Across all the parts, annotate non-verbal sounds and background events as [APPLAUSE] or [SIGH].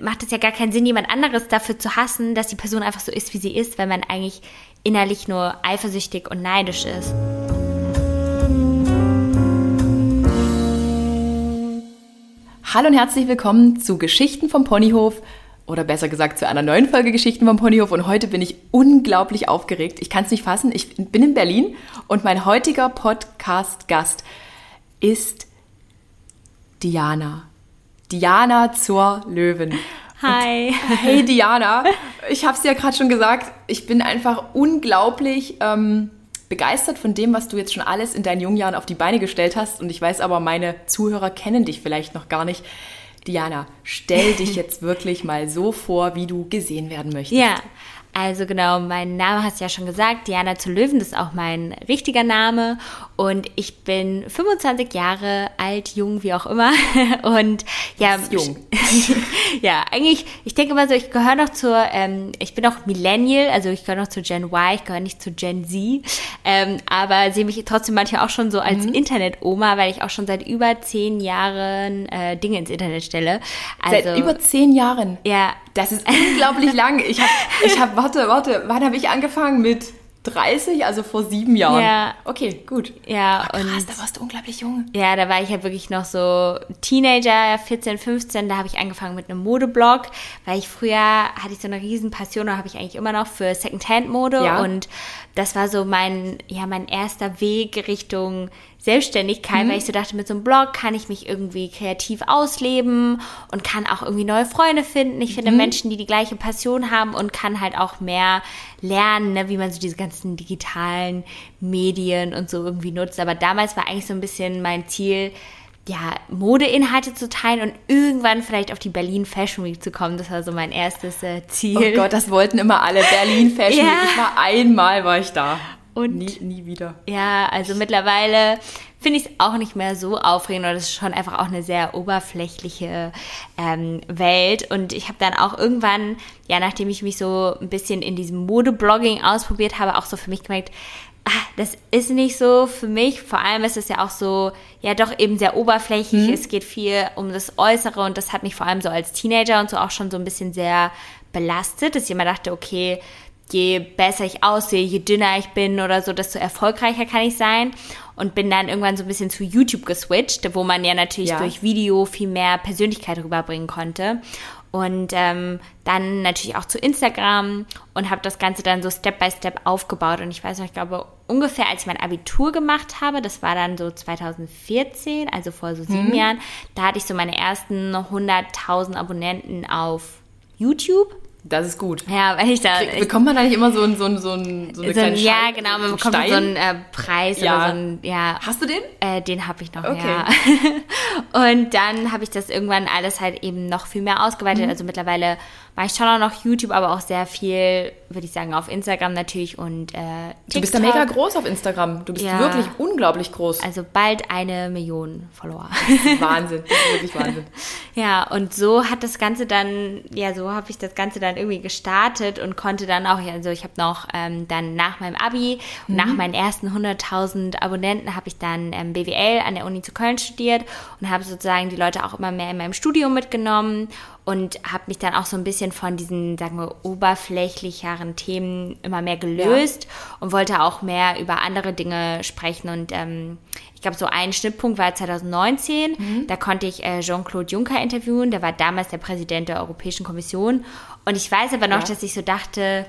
macht es ja gar keinen Sinn, jemand anderes dafür zu hassen, dass die Person einfach so ist, wie sie ist, weil man eigentlich innerlich nur eifersüchtig und neidisch ist. Hallo und herzlich willkommen zu Geschichten vom Ponyhof oder besser gesagt zu einer neuen Folge Geschichten vom Ponyhof und heute bin ich unglaublich aufgeregt. Ich kann es nicht fassen. Ich bin in Berlin und mein heutiger Podcast-Gast ist Diana. Diana zur Löwen. Hi. Und, hey Diana, ich habe es ja gerade schon gesagt, ich bin einfach unglaublich ähm, begeistert von dem, was du jetzt schon alles in deinen jungen Jahren auf die Beine gestellt hast. Und ich weiß aber, meine Zuhörer kennen dich vielleicht noch gar nicht. Diana, stell [LAUGHS] dich jetzt wirklich mal so vor, wie du gesehen werden möchtest. Ja, also genau, mein Name hast du ja schon gesagt, Diana zu Löwen, das ist auch mein richtiger Name und ich bin 25 Jahre alt, jung, wie auch immer [LAUGHS] und ja, jung. [LAUGHS] ja, eigentlich, ich denke mal so, ich gehöre noch zur, ähm, ich bin auch Millennial, also ich gehöre noch zu Gen Y, ich gehöre nicht zu Gen Z, ähm, aber sehe mich trotzdem manchmal auch schon so als mhm. Internet-Oma, weil ich auch schon seit über zehn Jahren äh, Dinge ins Internet stelle. Also, seit über zehn Jahren? Ja. Das ist unglaublich [LAUGHS] lang. Ich habe, ich hab, warte, warte, wann habe ich angefangen mit 30, also vor sieben Jahren. Ja. Okay, gut. Ja, Ach, krass, und da warst du unglaublich jung. Ja, da war ich halt wirklich noch so Teenager, 14, 15, da habe ich angefangen mit einem Modeblog, weil ich früher hatte ich so eine riesen Passion, da habe ich eigentlich immer noch für Secondhand-Mode ja. und das war so mein, ja, mein erster Weg Richtung Selbstständigkeit, mhm. weil ich so dachte, mit so einem Blog kann ich mich irgendwie kreativ ausleben und kann auch irgendwie neue Freunde finden. Ich finde mhm. Menschen, die die gleiche Passion haben und kann halt auch mehr lernen, ne, wie man so diese ganzen digitalen Medien und so irgendwie nutzt. Aber damals war eigentlich so ein bisschen mein Ziel, ja, Modeinhalte zu teilen und irgendwann vielleicht auf die Berlin Fashion Week zu kommen. Das war so mein erstes äh, Ziel. Oh Gott, das wollten immer alle. Berlin Fashion [LAUGHS] ja. Week. Ich war einmal, war ich da. Und nie, nie wieder. Ja, also mittlerweile finde ich es auch nicht mehr so aufregend, oder das ist schon einfach auch eine sehr oberflächliche ähm, Welt. Und ich habe dann auch irgendwann, ja, nachdem ich mich so ein bisschen in diesem Modeblogging ausprobiert habe, auch so für mich gemerkt, ah, das ist nicht so für mich. Vor allem ist es ja auch so, ja, doch eben sehr oberflächlich. Mhm. Es geht viel um das Äußere und das hat mich vor allem so als Teenager und so auch schon so ein bisschen sehr belastet, dass ich immer dachte, okay, je besser ich aussehe, je dünner ich bin oder so, desto erfolgreicher kann ich sein. Und bin dann irgendwann so ein bisschen zu YouTube geswitcht, wo man ja natürlich ja. durch Video viel mehr Persönlichkeit rüberbringen konnte. Und ähm, dann natürlich auch zu Instagram und habe das Ganze dann so Step by Step aufgebaut. Und ich weiß noch, ich glaube, ungefähr als ich mein Abitur gemacht habe, das war dann so 2014, also vor so sieben mhm. Jahren, da hatte ich so meine ersten 100.000 Abonnenten auf YouTube. Das ist gut. Ja, weil ich da. Krieg, bekommt man da nicht immer so, ein, so, ein, so, ein, so eine so kleine Ja, genau, man bekommt Stein? so einen äh, Preis ja. oder so ein, ja. Hast du den? Äh, den habe ich noch, okay. ja. [LAUGHS] und dann habe ich das irgendwann alles halt eben noch viel mehr ausgeweitet. Mhm. Also mittlerweile mache ich schon auch noch YouTube, aber auch sehr viel, würde ich sagen, auf Instagram natürlich und äh, TikTok. Du bist da mega groß auf Instagram. Du bist ja. wirklich unglaublich groß. Also bald eine Million Follower. [LAUGHS] Wahnsinn, [LAUGHS] das ist wirklich Wahnsinn. ja, und so hat das Ganze dann, ja, so habe ich das Ganze dann irgendwie gestartet und konnte dann auch, also ich habe noch ähm, dann nach meinem Abi und mhm. nach meinen ersten 100.000 Abonnenten habe ich dann ähm, BWL an der Uni zu Köln studiert und habe sozusagen die Leute auch immer mehr in meinem Studium mitgenommen und habe mich dann auch so ein bisschen von diesen, sagen wir, oberflächlicheren Themen immer mehr gelöst ja. und wollte auch mehr über andere Dinge sprechen. Und ähm, ich glaube, so ein Schnittpunkt war 2019. Mhm. Da konnte ich äh, Jean-Claude Juncker interviewen. Der war damals der Präsident der Europäischen Kommission. Und ich weiß aber noch, ja. dass ich so dachte,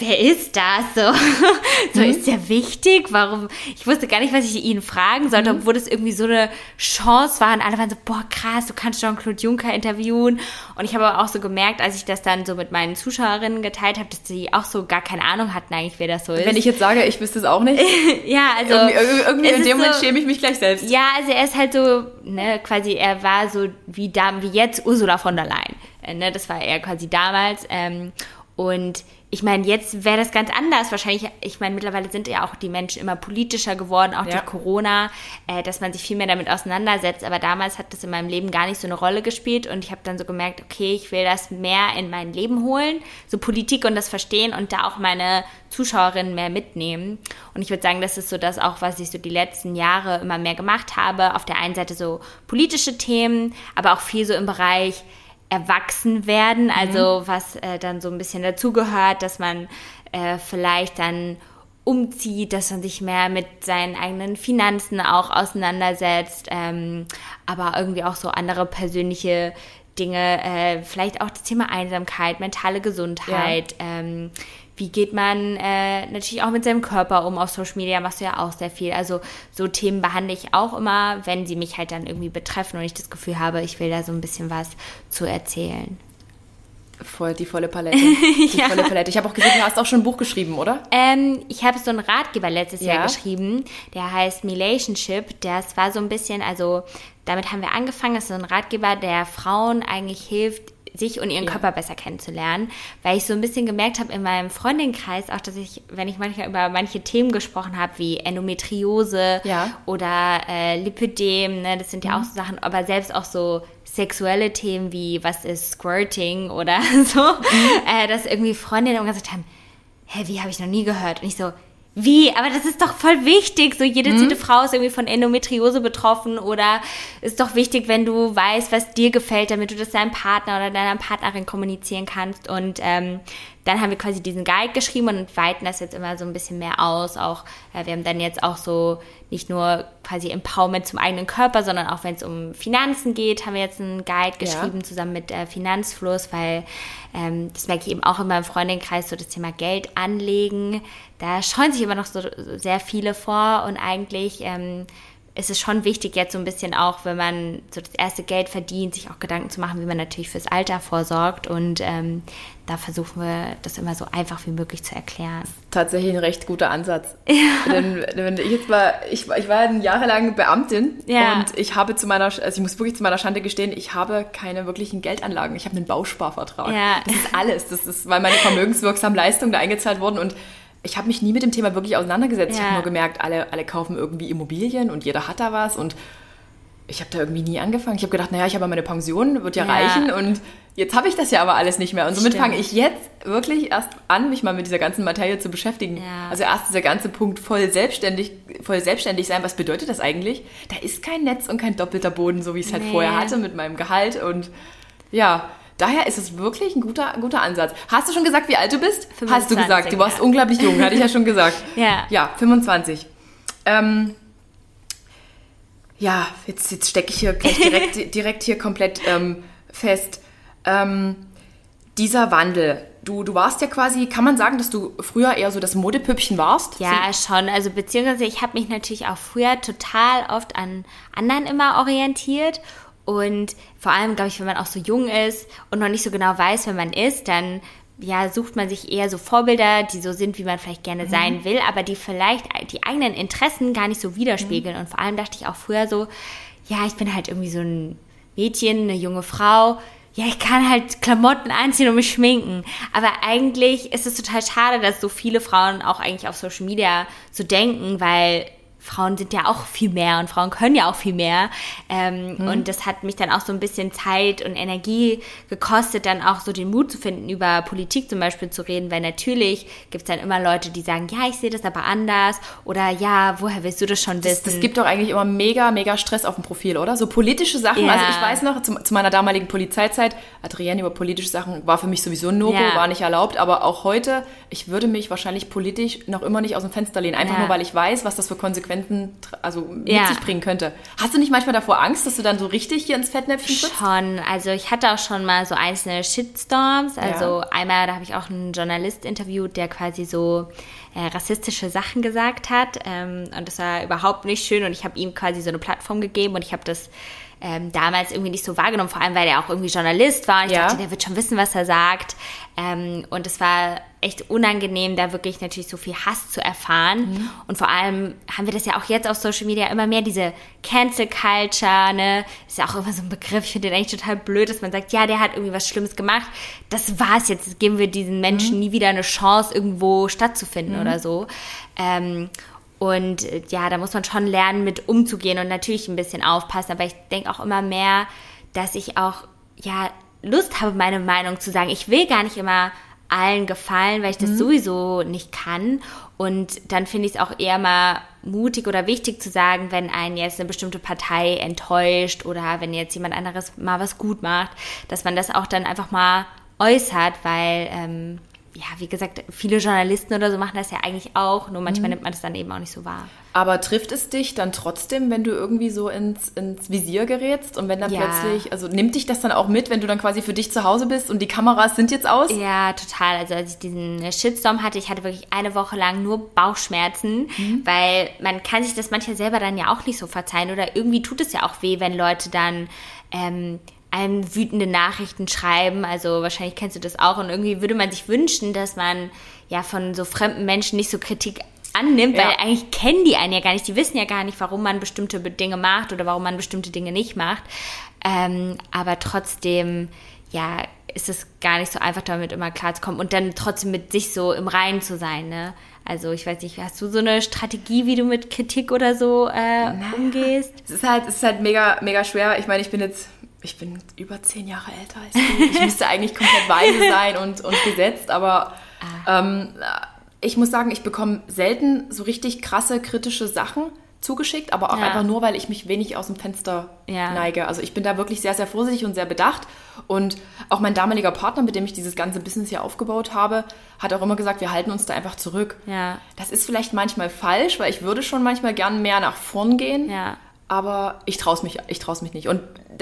wer ist das? So, [LAUGHS] so mhm. ist der wichtig? Warum? Ich wusste gar nicht, was ich ihn fragen sollte, mhm. obwohl das irgendwie so eine Chance war. Und alle waren so, boah, krass, du kannst Jean-Claude Juncker interviewen. Und ich habe aber auch so gemerkt, als ich das dann so mit meinen Zuschauerinnen geteilt habe, dass die auch so gar keine Ahnung hatten eigentlich, wer das so ist. Wenn ich jetzt sage, ich wüsste es auch nicht. [LAUGHS] ja, also. Irgendwie, irgendwie in dem Moment so, schäme ich mich gleich selbst. Ja, also er ist halt so, ne, quasi, er war so wie, da, wie jetzt Ursula von der Leyen. Äh, ne, das war er quasi damals. Ähm, und ich meine, jetzt wäre das ganz anders. Wahrscheinlich, ich meine, mittlerweile sind ja auch die Menschen immer politischer geworden, auch ja. durch Corona, äh, dass man sich viel mehr damit auseinandersetzt. Aber damals hat das in meinem Leben gar nicht so eine Rolle gespielt und ich habe dann so gemerkt, okay, ich will das mehr in mein Leben holen, so Politik und das verstehen und da auch meine Zuschauerinnen mehr mitnehmen. Und ich würde sagen, das ist so das auch, was ich so die letzten Jahre immer mehr gemacht habe. Auf der einen Seite so politische Themen, aber auch viel so im Bereich erwachsen werden, also was äh, dann so ein bisschen dazugehört, dass man äh, vielleicht dann umzieht, dass man sich mehr mit seinen eigenen Finanzen auch auseinandersetzt, ähm, aber irgendwie auch so andere persönliche Dinge, äh, vielleicht auch das Thema Einsamkeit, mentale Gesundheit, ja. ähm, wie geht man äh, natürlich auch mit seinem Körper um auf Social Media, machst du ja auch sehr viel. Also so Themen behandle ich auch immer, wenn sie mich halt dann irgendwie betreffen und ich das Gefühl habe, ich will da so ein bisschen was zu erzählen. Voll, die volle Palette. [LAUGHS] Die ja. volle Palette. Ich habe auch gesehen, du hast auch schon ein Buch geschrieben, oder? Ähm, ich habe so einen Ratgeber letztes ja. Jahr geschrieben, der heißt Relationship. Das war so ein bisschen, also damit haben wir angefangen. Das ist so ein Ratgeber, der Frauen eigentlich hilft, sich und ihren ja. Körper besser kennenzulernen, weil ich so ein bisschen gemerkt habe in meinem Freundinnenkreis auch, dass ich, wenn ich manchmal über manche Themen gesprochen habe, wie ja. oder äh, Lipödem, ne, das sind ja mhm. auch so Sachen, aber selbst auch so sexuelle Themen wie was ist Squirting oder [LAUGHS] so, mhm. äh, dass irgendwie Freundinnen gesagt haben, hä, wie habe ich noch nie gehört? Und ich so, wie? Aber das ist doch voll wichtig. So jede mhm. Frau ist irgendwie von Endometriose betroffen oder ist doch wichtig, wenn du weißt, was dir gefällt, damit du das deinem Partner oder deiner Partnerin kommunizieren kannst. Und ähm, dann haben wir quasi diesen Guide geschrieben und weiten das jetzt immer so ein bisschen mehr aus. Auch äh, wir haben dann jetzt auch so nicht nur quasi Empowerment zum eigenen Körper, sondern auch wenn es um Finanzen geht, haben wir jetzt einen Guide geschrieben ja. zusammen mit äh, Finanzfluss, weil ähm, das merke ich eben auch in meinem Freundinnenkreis, so das Thema Geld anlegen. Da scheuen sich immer noch so sehr viele vor und eigentlich ähm, ist es schon wichtig, jetzt so ein bisschen auch, wenn man so das erste Geld verdient, sich auch Gedanken zu machen, wie man natürlich fürs Alter vorsorgt. Und ähm, da versuchen wir das immer so einfach wie möglich zu erklären. Tatsächlich ein recht guter Ansatz. [LAUGHS] Ja. Denn wenn ich jetzt mal, ich, ich war jahrelang Beamtin ja. und ich habe zu meiner, also ich muss wirklich zu meiner Schande gestehen, ich habe keine wirklichen Geldanlagen. Ich habe einen Bausparvertrag. Ja. Das ist alles. Das ist, weil meine vermögenswirksamen Leistungen da eingezahlt wurden und ich habe mich nie mit dem Thema wirklich auseinandergesetzt. Ja. Ich habe nur gemerkt, alle, alle kaufen irgendwie Immobilien und jeder hat da was und ich habe da irgendwie nie angefangen. Ich habe gedacht, naja, ich habe meine Pension, wird ja, ja, reichen und jetzt habe ich das ja aber alles nicht mehr. Und somit fange ich jetzt wirklich erst an, mich mal mit dieser ganzen Materie zu beschäftigen. Ja. Also erst dieser ganze Punkt voll selbstständig, voll selbstständig sein. Was bedeutet das eigentlich? Da ist kein Netz und kein doppelter Boden, so wie ich es halt nee. vorher hatte mit meinem Gehalt und ja, Daher ist es wirklich ein guter, guter Ansatz. Hast du schon gesagt, wie alt du bist? 25, Hast du gesagt. Du warst ja. unglaublich jung, hatte ich ja schon gesagt. [LAUGHS] ja. Ja, 25. Ähm, ja, jetzt, jetzt stecke ich hier direkt, [LAUGHS] direkt hier komplett ähm, fest. Ähm, dieser Wandel, du, du warst ja quasi, kann man sagen, dass du früher eher so das Modepüppchen warst? Ja, schon. Also beziehungsweise ich habe mich natürlich auch früher total oft an anderen immer orientiert und vor allem, glaube ich, wenn man auch so jung ist und noch nicht so genau weiß, wer man ist, dann ja, sucht man sich eher so Vorbilder, die so sind, wie man vielleicht gerne mhm. sein will, aber die vielleicht die eigenen Interessen gar nicht so widerspiegeln. Mhm. Und vor allem dachte ich auch früher so, ja, ich bin halt irgendwie so ein Mädchen, eine junge Frau. Ja, ich kann halt Klamotten anziehen und mich schminken. Aber eigentlich ist es total schade, dass so viele Frauen auch eigentlich auf Social Media so denken, weil Frauen sind ja auch viel mehr und Frauen können ja auch viel mehr. Ähm, mhm. Und das hat mich dann auch so ein bisschen Zeit und Energie gekostet, dann auch so den Mut zu finden, über Politik zum Beispiel zu reden, weil natürlich gibt es dann immer Leute, die sagen, ja, ich sehe das aber anders oder ja, woher willst du das schon wissen? Das, das gibt doch eigentlich immer mega, mega Stress auf dem Profil, oder? So politische Sachen. Ja. Also ich weiß noch, zu, zu, meiner damaligen Polizeizeit, Adrienne über politische Sachen war für mich sowieso ein No-Go, ja. war nicht erlaubt, aber auch heute, ich würde mich wahrscheinlich politisch noch immer nicht aus dem Fenster lehnen, einfach ja. nur, weil ich weiß, was das für Konsequenzen Konsequenzen also mit ja. sich bringen könnte. Hast du nicht manchmal davor Angst, dass du dann so richtig hier ins Fettnäpfchen trittst? Schon. Also ich hatte auch schon mal so einzelne Shitstorms. Also ja. einmal, da habe ich auch einen Journalist interviewt, der quasi so äh, rassistische Sachen gesagt hat. Ähm, und das war überhaupt nicht schön. Und ich habe ihm quasi so eine Plattform gegeben und ich habe das ähm, damals irgendwie nicht so wahrgenommen, vor allem weil er auch irgendwie Journalist war. Und ich ja. dachte, der wird schon wissen, was er sagt. Ähm, und es war echt unangenehm, da wirklich natürlich so viel Hass zu erfahren. Mhm. Und vor allem haben wir das ja auch jetzt auf Social Media immer mehr, diese Cancel Culture, ne? Ist ja auch immer so ein Begriff, ich finde den eigentlich total blöd, dass man sagt, ja, der hat irgendwie was Schlimmes gemacht. Das war's jetzt, jetzt geben wir diesen Menschen mhm. nie wieder eine Chance, irgendwo stattzufinden mhm. oder so. Ähm, und äh, ja, da muss man schon lernen, mit umzugehen und natürlich ein bisschen aufpassen. Aber ich denke auch immer mehr, dass ich auch, ja, Lust habe, meine Meinung zu sagen. Ich will gar nicht immer allen gefallen, weil ich das mhm. sowieso nicht kann. Und dann finde ich es auch eher mal mutig oder wichtig zu sagen, wenn einen jetzt eine bestimmte Partei enttäuscht oder wenn jetzt jemand anderes mal was gut macht, dass man das auch dann einfach mal äußert, weil ähm, ja, wie gesagt, viele Journalisten oder so machen das ja eigentlich auch, nur manchmal mhm. nimmt man das dann eben auch nicht so wahr. Aber trifft es dich dann trotzdem, wenn du irgendwie so ins, ins Visier gerätst und wenn dann ja. plötzlich, also nimmt dich das dann auch mit, wenn du dann quasi für dich zu Hause bist und die Kameras sind jetzt aus? Ja, total. Also als ich diesen Shitstorm hatte, ich hatte wirklich eine Woche lang nur Bauchschmerzen, mhm. weil man kann sich das manchmal selber dann ja auch nicht so verzeihen oder irgendwie tut es ja auch weh, wenn Leute dann ähm, einem wütende Nachrichten schreiben. Also wahrscheinlich kennst du das auch. Und irgendwie würde man sich wünschen, dass man ja von so fremden Menschen nicht so Kritik annimmt, ja. weil eigentlich kennen die einen ja gar nicht. Die wissen ja gar nicht, warum man bestimmte Dinge macht oder warum man bestimmte Dinge nicht macht. Ähm, aber trotzdem, ja, ist es gar nicht so einfach, damit immer klar zu kommen und dann trotzdem mit sich so im Reinen zu sein, ne? Also ich weiß nicht, hast du so eine Strategie, wie du mit Kritik oder so äh, umgehst? Es ist halt, es ist halt mega, mega schwer. Ich meine, ich bin jetzt ich bin über zehn Jahre älter als du. Ich müsste eigentlich komplett weise sein und, und gesetzt, aber ah. ähm, ich muss sagen, ich bekomme selten so richtig krasse kritische Sachen zugeschickt, aber auch ja. einfach nur, weil ich mich wenig aus dem Fenster ja. neige. Also ich bin da wirklich sehr, sehr vorsichtig und sehr bedacht. Und auch mein damaliger Partner, mit dem ich dieses ganze Business hier aufgebaut habe, hat auch immer gesagt, wir halten uns da einfach zurück. Ja. Das ist vielleicht manchmal falsch, weil ich würde schon manchmal gern mehr nach vorn gehen. Aber ich traue mich, ich trau's mich nicht. Und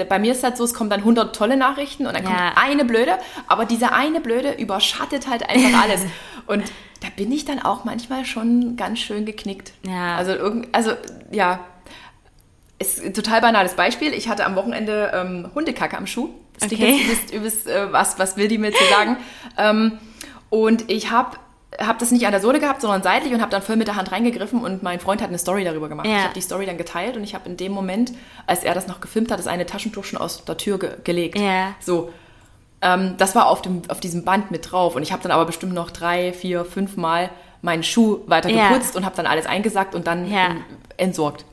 bei mir ist halt so, es kommen dann 100 tolle Nachrichten und dann kommt ja. eine blöde, aber diese eine blöde überschattet halt einfach [LAUGHS] alles. und da bin ich dann auch manchmal schon ganz schön geknickt. Ja. Also, irgend, also ja, ist ein total banales Beispiel. Ich hatte am Wochenende ähm, Hundekacke am Schuh. Das okay. übelst, übelst äh, was, was will die mir zu sagen? [LAUGHS] ähm, und ich habe habe das nicht an der Sohle gehabt, sondern seitlich und habe dann voll mit der Hand reingegriffen und mein Freund hat eine Story darüber gemacht. Ja. Ich habe die Story dann geteilt und ich habe in dem Moment, als er das noch gefilmt hat, das eine Taschentuch schon aus der Tür ge gelegt. Ja. So. Ähm, das war auf, dem, auf diesem Band mit drauf und ich habe dann aber bestimmt noch drei, vier, fünf Mal meinen Schuh weiter geputzt ja. und habe dann alles eingesackt und dann ja. entsorgt.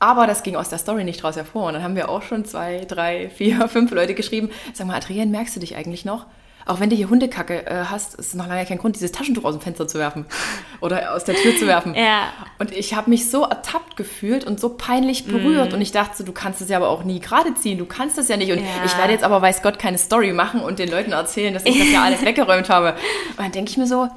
Aber das ging aus der Story nicht raus hervor. Und dann haben wir auch schon zwei, drei, vier, [LAUGHS] fünf Leute geschrieben. Sag mal, Adrienne, merkst du dich eigentlich noch? Auch wenn du hier Hundekacke äh, hast, ist es noch lange kein Grund, dieses Taschentuch aus dem Fenster zu werfen [LAUGHS] oder aus der Tür zu werfen. Ja. Und ich habe mich so ertappt gefühlt und so peinlich berührt mm. und ich dachte so, du kannst es ja aber auch nie gerade ziehen, du kannst das ja nicht und ja. ich werde jetzt aber, weiß Gott, keine Story machen und den Leuten erzählen, dass ich das ja [LAUGHS] alles weggeräumt habe. Und dann denke ich mir so,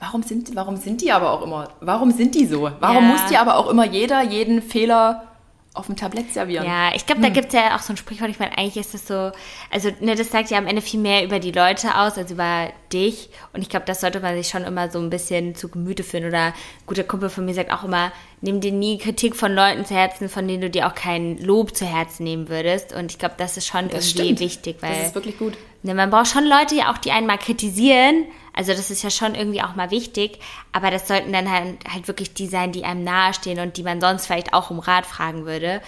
warum sind, warum sind die aber auch immer, warum sind die so? Warum ja. muss die aber auch immer jeder jeden Fehler auf dem Tablett servieren. Ja, ich glaube, da hm. gibt es ja auch so ein Sprichwort, ich meine, eigentlich ist das so, also ne, das sagt ja am Ende viel mehr über die Leute aus, als über dich. Und ich glaube, das sollte man sich schon immer so ein bisschen zu Gemüte führen. Oder ein guter Kumpel von mir sagt auch immer, nimm dir nie Kritik von Leuten zu Herzen, von denen du dir auch kein Lob zu Herzen nehmen würdest. Und ich glaube, das ist schon das irgendwie stimmt. wichtig, weil. Das ist wirklich gut. Ne, man braucht schon Leute, die auch die einen mal kritisieren. Also das ist ja schon irgendwie auch mal wichtig. Aber das sollten dann halt, halt wirklich die sein, die einem nahestehen und die man sonst vielleicht auch um Rat fragen würde.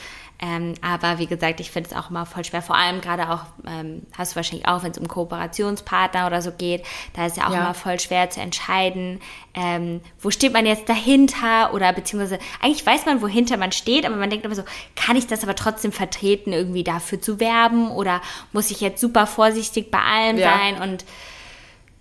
Ähm, aber wie gesagt, ich finde es auch immer voll schwer. Vor allem gerade auch, ähm, hast du wahrscheinlich auch, wenn es um Kooperationspartner oder so geht, da ist ja auch ja. immer voll schwer zu entscheiden, ähm, wo steht man jetzt dahinter oder beziehungsweise eigentlich weiß man, wohinter man steht, aber man denkt immer so, kann ich das aber trotzdem vertreten, irgendwie dafür zu werben oder muss ich jetzt super vorsichtig bei allem ja. sein und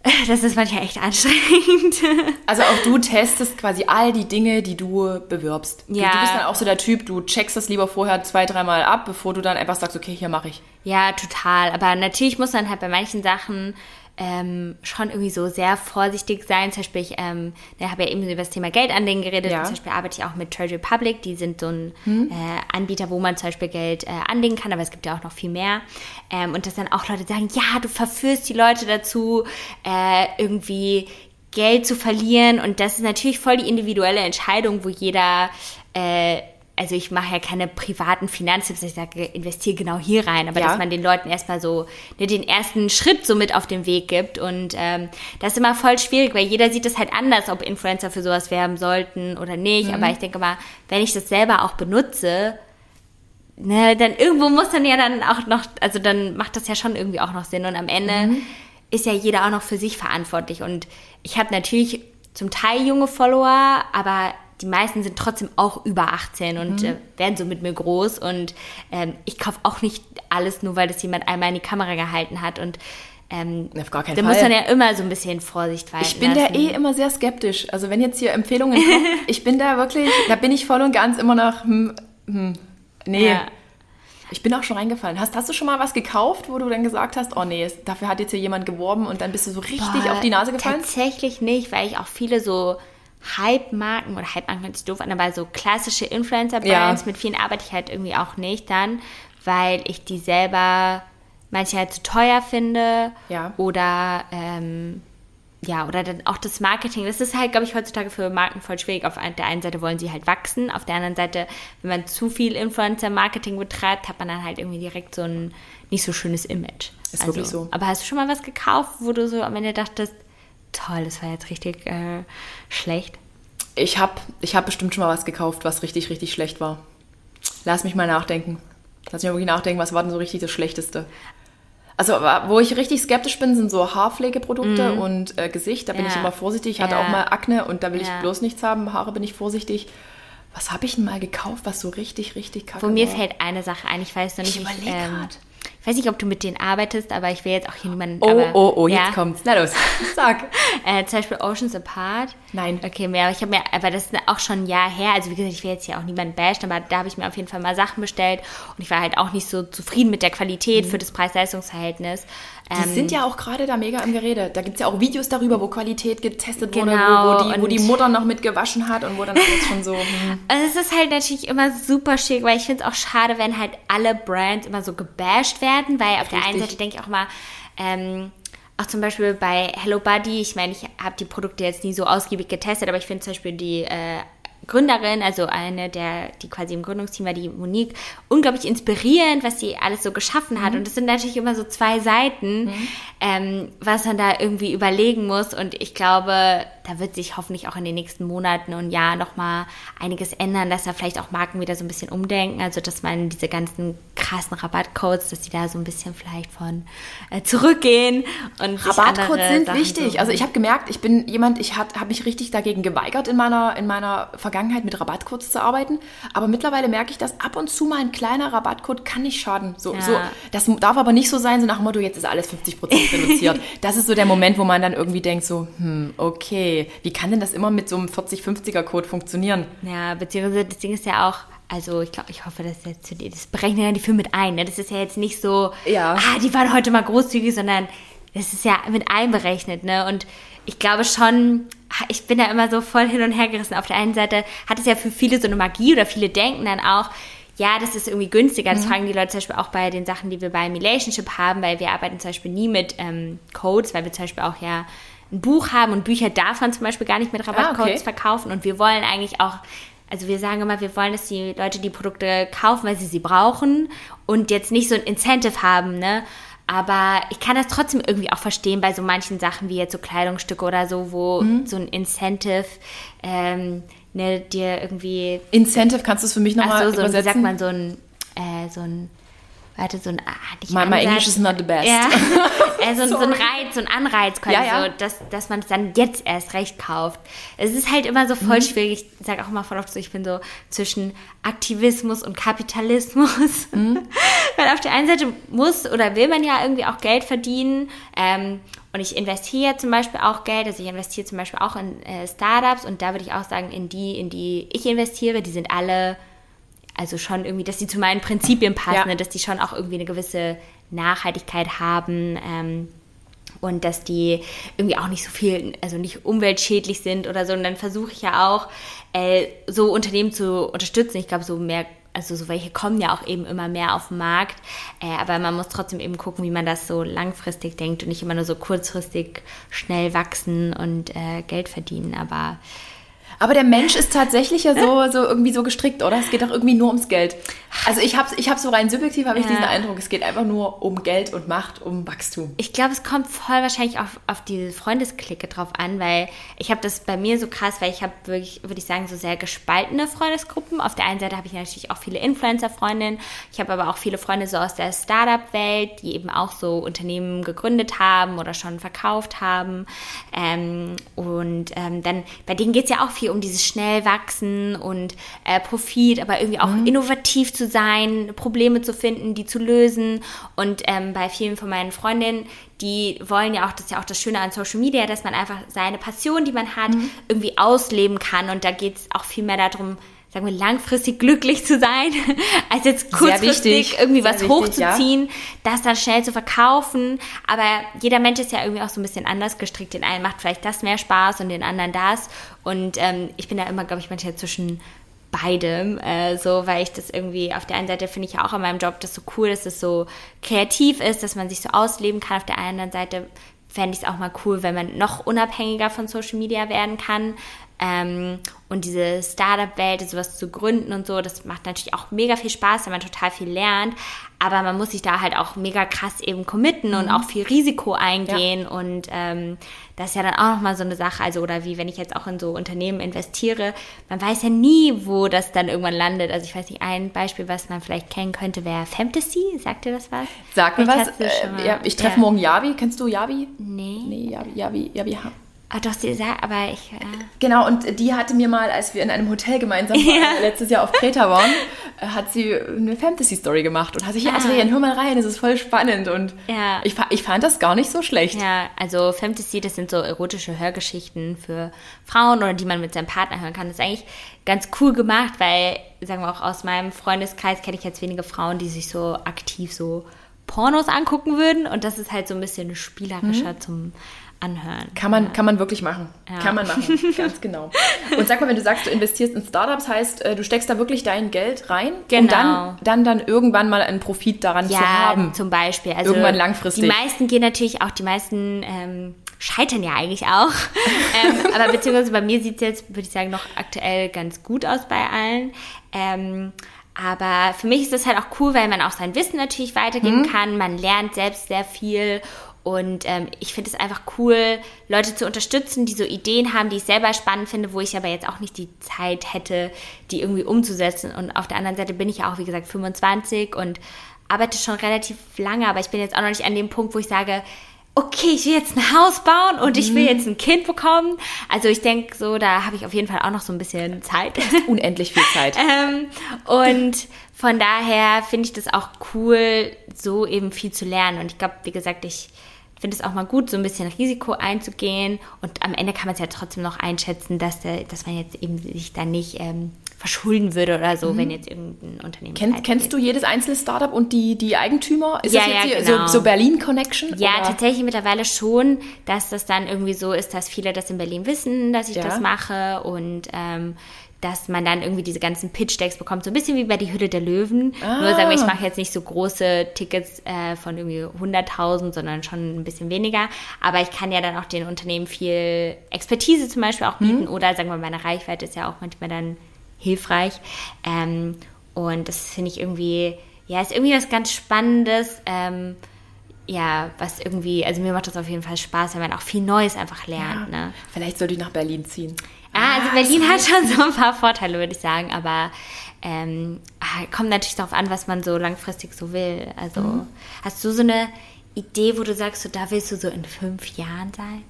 [LAUGHS] das ist manchmal echt anstrengend. [LAUGHS] Also auch du testest quasi all die Dinge, die du bewirbst. Ja. Du, du bist dann auch so der Typ, du checkst das lieber vorher zwei, dreimal ab, bevor du dann einfach sagst, okay, hier mache ich. Ja, total. Aber natürlich muss man halt bei manchen Sachen ähm, schon irgendwie so sehr vorsichtig sein. Zum Beispiel, ich ähm, ja, habe ja eben über das Thema Geldanlegen geredet. Ja. Zum Beispiel arbeite ich auch mit Treasury Public. Die sind so ein hm. äh, Anbieter, wo man zum Beispiel Geld äh, anlegen kann, aber es gibt ja auch noch viel mehr. Ähm, und dass dann auch Leute sagen, ja, du verführst die Leute dazu, äh, irgendwie Geld zu verlieren. Und das ist natürlich voll die individuelle Entscheidung, wo jeder äh, also ich mache ja keine privaten Finanztipps, ich sage, investiere genau hier rein, aber ja. dass man den Leuten erstmal so ne, den ersten Schritt so mit auf den Weg gibt. Und ähm, das ist immer voll schwierig, weil jeder sieht es halt anders, ob Influencer für sowas werben sollten oder nicht. Mhm. Aber ich denke mal, wenn ich das selber auch benutze, ne, dann irgendwo muss dann ja dann auch noch, also dann macht das ja schon irgendwie auch noch Sinn. Und am Ende mhm. ist ja jeder auch noch für sich verantwortlich. Und ich habe natürlich zum Teil junge Follower, aber die meisten sind trotzdem auch über 18 und mhm. äh, werden so mit mir groß. Und ähm, ich kaufe auch nicht alles nur, weil das jemand einmal in die Kamera gehalten hat. Und ähm, Auf gar keinen da Fall. muss man ja immer so ein bisschen Vorsicht walten Ich bin da lassen. eh immer sehr skeptisch. Also wenn jetzt hier Empfehlungen kommen, [LAUGHS] ich bin da wirklich, da bin ich voll und ganz immer noch, hm, hm, nee. Ja. Ich bin auch schon reingefallen. Hast, hast du schon mal was gekauft, wo du dann gesagt hast, oh nee, dafür hat jetzt hier jemand geworben und dann bist du so richtig Boah, auf die Nase gefallen? Tatsächlich nicht, weil ich auch viele so Hype-Marken oder Hype-Marken hört sich doof an, aber so klassische Influencer-Brands, Ja. mit vielen arbeite ich halt irgendwie auch nicht dann, weil ich die selber manche halt zu teuer finde Ja. oder ähm, ja, oder dann auch das Marketing. Das ist halt, glaube ich, heutzutage für Marken voll schwierig. Auf der einen Seite wollen sie halt wachsen, auf der anderen Seite, wenn man zu viel Influencer-Marketing betreibt, hat man dann halt irgendwie direkt so ein nicht so schönes Image. Ist wirklich so. Aber hast du schon mal was gekauft, wo du so am Ende dachtest, toll, das war jetzt richtig äh, schlecht? Ich habe ich hab bestimmt schon mal was gekauft, was richtig, richtig schlecht war. Lass mich mal nachdenken. Lass mich mal wirklich nachdenken, was war denn so richtig das Schlechteste? Also, wo ich richtig skeptisch bin, sind so Haarpflegeprodukte und äh, Gesicht. Da bin. Ja. ich immer vorsichtig. Ich hatte Ja. auch mal Akne und da will ich Ja. bloß nichts haben. Haare bin ich vorsichtig. Was habe ich denn mal gekauft, was so richtig, richtig kacke Wo mir war? fällt eine Sache ein, ich weiß noch nicht, Ich wie überleg ähm, grad. Ich weiß nicht, ob du mit denen arbeitest, aber ich will jetzt auch hier niemanden. Oh, aber, oh, oh, jetzt ja, kommt's. Na los, [LAUGHS] sag. Äh, zum Beispiel Oceans Apart. Nein. Okay, mehr, aber ich habe mir, aber das ist auch schon ein Jahr her. Also wie gesagt, ich will jetzt hier auch niemanden bashen, aber da habe ich mir auf jeden Fall mal Sachen bestellt und ich war halt auch nicht so zufrieden mit der Qualität für das Preis-Leistungs-Verhältnis. Mhm. Die Ähm, sind ja auch gerade da mega im Gerede. Da gibt es ja auch Videos darüber, wo Qualität getestet wurde, Genau, wo, wo, die, wo die Mutter noch mit gewaschen hat und wo dann alles schon so. [LAUGHS] Hm. Also es ist halt natürlich immer super schick, weil ich finde es auch schade, wenn halt alle Brands immer so gebasht werden, weil auf der einen Richtig. Seite denke ich auch mal, ähm, auch zum Beispiel bei Hello Buddy, ich meine, ich habe die Produkte jetzt nie so ausgiebig getestet, aber ich finde zum Beispiel die äh, Gründerin, also eine der, die quasi im Gründungsteam war, die Monique, unglaublich inspirierend, was sie alles so geschaffen Mhm. hat. Und das sind natürlich immer so zwei Seiten, ähm, was man da irgendwie überlegen muss. Und ich glaube, da wird sich hoffentlich auch in den nächsten Monaten und Jahren nochmal einiges ändern, dass da vielleicht auch Marken wieder so ein bisschen umdenken. Also, dass man diese ganzen krassen Rabattcodes, dass die da so ein bisschen vielleicht von äh, zurückgehen. Und Rabattcodes sind Sachen wichtig. suchen. Also ich habe gemerkt, ich bin jemand, ich habe mich richtig dagegen geweigert, in meiner, in meiner Vergangenheit mit Rabattcodes zu arbeiten. Aber mittlerweile merke ich, dass ab und zu mal ein kleiner Rabattcode kann nicht schaden. So, Ja. so, das darf aber nicht so sein, so nach dem Motto, jetzt ist alles 50% reduziert. das ist so der Moment, wo man dann irgendwie denkt so, hm, okay, wie kann denn das immer mit so einem 40-50er-Code funktionieren? Ja, beziehungsweise das Ding ist ja auch, also ich glaube, ich hoffe, dass jetzt zu dir, das berechnen ja die Firmen mit ein. Ne? Das ist ja jetzt nicht so, Ja. ah, die waren heute mal großzügig, sondern das ist ja mit einberechnet, ne? Und ich glaube schon, ich bin da immer so voll hin und her gerissen. Auf der einen Seite hat es ja für viele so eine Magie oder viele denken dann auch, ja, das ist irgendwie günstiger. Mhm. Das fragen die Leute zum Beispiel auch bei den Sachen, die wir bei Relationship haben, weil wir arbeiten zum Beispiel nie mit ähm, Codes, weil wir zum Beispiel auch ja ein Buch haben und Bücher darf man zum Beispiel gar nicht mit Rabattcodes Ah, okay. verkaufen und wir wollen eigentlich auch, also wir sagen immer, wir wollen, dass die Leute die Produkte kaufen, weil sie sie brauchen und jetzt nicht so ein Incentive haben, ne? Aber ich kann das trotzdem irgendwie auch verstehen bei so manchen Sachen wie jetzt so Kleidungsstücke oder so, wo Mhm. so ein Incentive ähm, ne, dir irgendwie Incentive, kannst du es für mich nochmal so, so ein, wie übersetzen? sagt man, so ein, äh, so ein, warte, so ein, ah, nicht My- my. English is not the best. Ja, äh, [LAUGHS] so, ein-. Reiz, so ein Anreiz quasi, Ja, ja. so, dass, dass man es dann jetzt erst recht kauft. Es ist halt immer so voll Mhm. schwierig, ich sage auch immer voll oft so, ich bin so zwischen Aktivismus und Kapitalismus. Mhm. [LAUGHS] Weil auf der einen Seite muss oder will man ja irgendwie auch Geld verdienen, ähm, und ich investiere zum Beispiel auch Geld, also ich investiere zum Beispiel auch in äh, Startups und da würde ich auch sagen, in die, in die ich investiere, die sind alle also schon irgendwie, dass die zu meinen Prinzipien passen, Ja. ne, dass die schon auch irgendwie eine gewisse Nachhaltigkeit haben ähm, und dass die irgendwie auch nicht so viel, also nicht umweltschädlich sind oder so. Und dann versuche ich ja auch, äh, so Unternehmen zu unterstützen. Ich glaube, so mehr, also so welche kommen ja auch eben immer mehr auf den Markt. Äh, aber man muss trotzdem eben gucken, wie man das so langfristig denkt und nicht immer nur so kurzfristig schnell wachsen und äh, Geld verdienen. Aber Aber der Mensch ist tatsächlich ja so, so irgendwie so gestrickt, oder? Es geht doch irgendwie nur ums Geld. Also ich habe ich hab so rein subjektiv habe ich Ja. diesen Eindruck, es geht einfach nur um Geld und Macht, um Wachstum. Ich glaube, es kommt voll wahrscheinlich auf, auf diese Freundesklicke drauf an, weil ich habe das bei mir so krass, weil ich habe wirklich, würde ich sagen, so sehr gespaltene Freundesgruppen. Auf der einen Seite habe ich natürlich auch viele Influencer-Freundinnen. Ich habe aber auch viele Freunde so aus der Startup-Welt, die eben auch so Unternehmen gegründet haben oder schon verkauft haben. Ähm, und ähm, dann, bei denen geht es ja auch viel um dieses schnell wachsen und äh, Profit, aber irgendwie auch Mhm. innovativ zu sein, Probleme zu finden, die zu lösen. Und ähm, bei vielen von meinen Freundinnen, die wollen ja auch, das ist ja auch das Schöne an Social Media, dass man einfach seine Passion, die man hat, Mhm. irgendwie ausleben kann. Und da geht es auch viel mehr darum, sagen wir, langfristig glücklich zu sein, [LAUGHS] als jetzt kurzfristig irgendwie sehr was wichtig, ja. hochzuziehen, das dann schnell zu verkaufen. Aber jeder Mensch ist ja irgendwie auch so ein bisschen anders gestrickt. Den einen macht vielleicht das mehr Spaß und den anderen das. Und ähm, ich bin da immer, glaube ich, manchmal zwischen beidem, äh, so, weil ich das irgendwie, auf der einen Seite finde ich ja auch an meinem Job das so cool, dass es so kreativ ist, dass man sich so ausleben kann. Auf der anderen Seite fände ich es auch mal cool, wenn man noch unabhängiger von Social Media werden kann. Ähm, und diese Startup-Welt, sowas zu gründen und so, das macht natürlich auch mega viel Spaß, weil man total viel lernt. Aber man muss sich da halt auch mega krass eben committen und auch viel Risiko eingehen. Und ähm, das ist ja dann auch nochmal so eine Sache. Also, oder wie wenn ich jetzt auch in so Unternehmen investiere, man weiß ja nie, wo das dann irgendwann landet. Also ich weiß nicht, ein Beispiel, was man vielleicht kennen könnte, wäre Fantasy. Sagt dir das was? Sag mir was. Äh, ja, ich treffe ja. morgen Javi. Kennst du Javi? Nee. Nee, Javi, Javi, Javi. Ah, doch, sie sagt, aber ich. Äh, Genau, und die hatte mir mal, als wir in einem Hotel gemeinsam waren, [LAUGHS] Ja. letztes Jahr auf Kreta waren, äh, hat sie eine Fantasy-Story gemacht und hat sich, ja, Ah. Adrian, hör mal rein, das ist voll spannend. Und Ja. ich, ich fand das gar nicht so schlecht. Ja, also Fantasy, das sind so erotische Hörgeschichten für Frauen oder die man mit seinem Partner hören kann. Das ist eigentlich ganz cool gemacht, weil, sagen wir auch aus meinem Freundeskreis kenne ich jetzt wenige Frauen, die sich so aktiv so Pornos angucken würden. Und das ist halt so ein bisschen spielerischer zum Anhören. Kann man, kann man wirklich machen. Ja. Kann man machen, [LAUGHS] ganz genau. Und sag mal, wenn du sagst, du investierst in Startups, heißt, äh, du steckst da wirklich dein Geld rein, um Genau. dann, dann, dann irgendwann mal einen Profit daran zu Ja, haben. zum Beispiel. Also Irgendwann langfristig. Die meisten gehen natürlich auch, die meisten ähm, scheitern ja eigentlich auch. [LAUGHS] ähm, aber beziehungsweise bei mir sieht es jetzt, würde ich sagen, noch aktuell ganz gut aus bei allen. Ähm, aber für mich ist das halt auch cool, weil man auch sein Wissen natürlich weitergeben Mhm. kann. Man lernt selbst sehr viel. Und ähm, ich finde es einfach cool, Leute zu unterstützen, die so Ideen haben, die ich selber spannend finde, wo ich aber jetzt auch nicht die Zeit hätte, die irgendwie umzusetzen. Und auf der anderen Seite bin ich ja auch, wie gesagt, 25 und arbeite schon relativ lange, aber ich bin jetzt auch noch nicht an dem Punkt, wo ich sage, okay, ich will jetzt ein Haus bauen und ich will jetzt ein Kind bekommen. Also ich denke so, da habe ich auf jeden Fall auch noch so ein bisschen Zeit. Unendlich viel Zeit. [LAUGHS] Ähm, und von daher finde ich das auch cool, so eben viel zu lernen. Und ich glaube, wie gesagt, ich finde es auch mal gut, so ein bisschen Risiko einzugehen. Und am Ende kann man es ja trotzdem noch einschätzen, dass, der, dass man jetzt eben sich dann nicht ähm, verschulden würde oder so, wenn jetzt irgendein Unternehmen. Mhm. Kenn, kennst geht. du jedes einzelne Startup und die, die Eigentümer? Ist Ja, das jetzt ja, hier genau. so, so Berlin-Connection? Ja, oder? tatsächlich mittlerweile schon, dass das dann irgendwie so ist, dass viele das in Berlin wissen, dass ich Ja. das mache und ähm, dass man dann irgendwie diese ganzen Pitch-Decks bekommt, so ein bisschen wie bei die Hütte der Löwen. Ah. Nur sagen wir, ich mache jetzt nicht so große Tickets äh, von irgendwie 100.000, sondern schon ein bisschen weniger. Aber ich kann ja dann auch den Unternehmen viel Expertise zum Beispiel auch bieten oder sagen wir, meine Reichweite ist ja auch manchmal dann hilfreich. Ähm, und das finde ich irgendwie, ja, ist irgendwie was ganz Spannendes. Ähm, ja, was irgendwie, also mir macht das auf jeden Fall Spaß, weil man auch viel Neues einfach lernt. Ne? Vielleicht sollte ich nach Berlin ziehen. Ah, also Berlin hat schon so ein paar Vorteile, würde ich sagen, aber ähm, ah, kommt natürlich darauf an, was man so langfristig so will. Also Mhm. hast du so eine Idee, wo du sagst, so, da willst du so in fünf Jahren sein?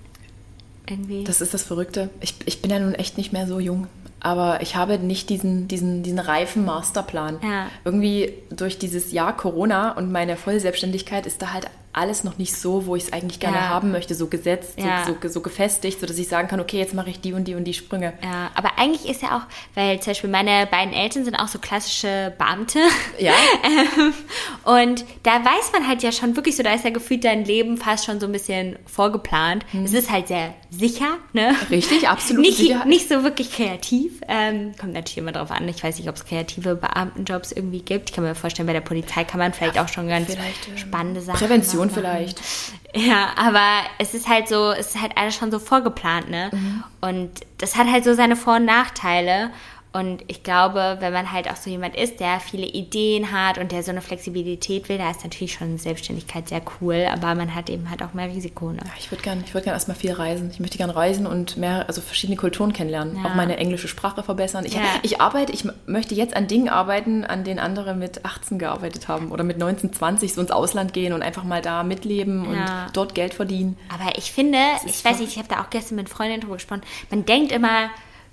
Irgendwie? Das ist das Verrückte. Ich, ich bin ja nun echt nicht mehr so jung. Aber ich habe nicht diesen, diesen, diesen reifen Masterplan. Ja. Irgendwie durch dieses Jahr Corona und meine Vollselbstständigkeit ist da halt alles noch nicht so, wo ich es eigentlich gerne Ja. haben möchte, so gesetzt, Ja. so, so, so gefestigt, sodass ich sagen kann, okay, jetzt mache ich die und die und die Sprünge. Ja, aber eigentlich ist ja auch, weil zum Beispiel meine beiden Eltern sind auch so klassische Beamte. Ja. [LAUGHS] Ähm, und da weiß man halt ja schon wirklich so, da ist ja gefühlt dein Leben fast schon so ein bisschen vorgeplant. Es ist halt sehr sicher, ne? Richtig, absolut Nicht, Sicherheit. nicht so wirklich kreativ. Ähm, kommt natürlich immer drauf an. Ich weiß nicht, ob es kreative Beamtenjobs irgendwie gibt. Ich kann mir vorstellen, bei der Polizei kann man vielleicht auch schon ganz vielleicht, ähm, spannende Sachen Prävention machen. vielleicht. Ja, aber es ist halt so, es ist halt alles schon so vorgeplant, ne? Und das hat halt so seine Vor- und Nachteile. Und ich glaube, wenn man halt auch so jemand ist, der viele Ideen hat und der so eine Flexibilität will, da ist natürlich schon Selbstständigkeit sehr cool, aber man hat eben halt auch mehr Risiko, ne? Ja, Ich würde gerne würd gern erstmal viel reisen. Ich möchte gerne reisen und mehr, also verschiedene Kulturen kennenlernen. Ja. Auch meine englische Sprache verbessern. Ich, Ja. ich arbeite, ich möchte jetzt an Dingen arbeiten, an denen andere mit 18 gearbeitet haben oder mit 19, 20 so ins Ausland gehen und einfach mal da mitleben und dort Geld verdienen. Aber ich finde, ich weiß nicht, ich habe da auch gestern mit Freundinnen drüber gesprochen, man denkt immer,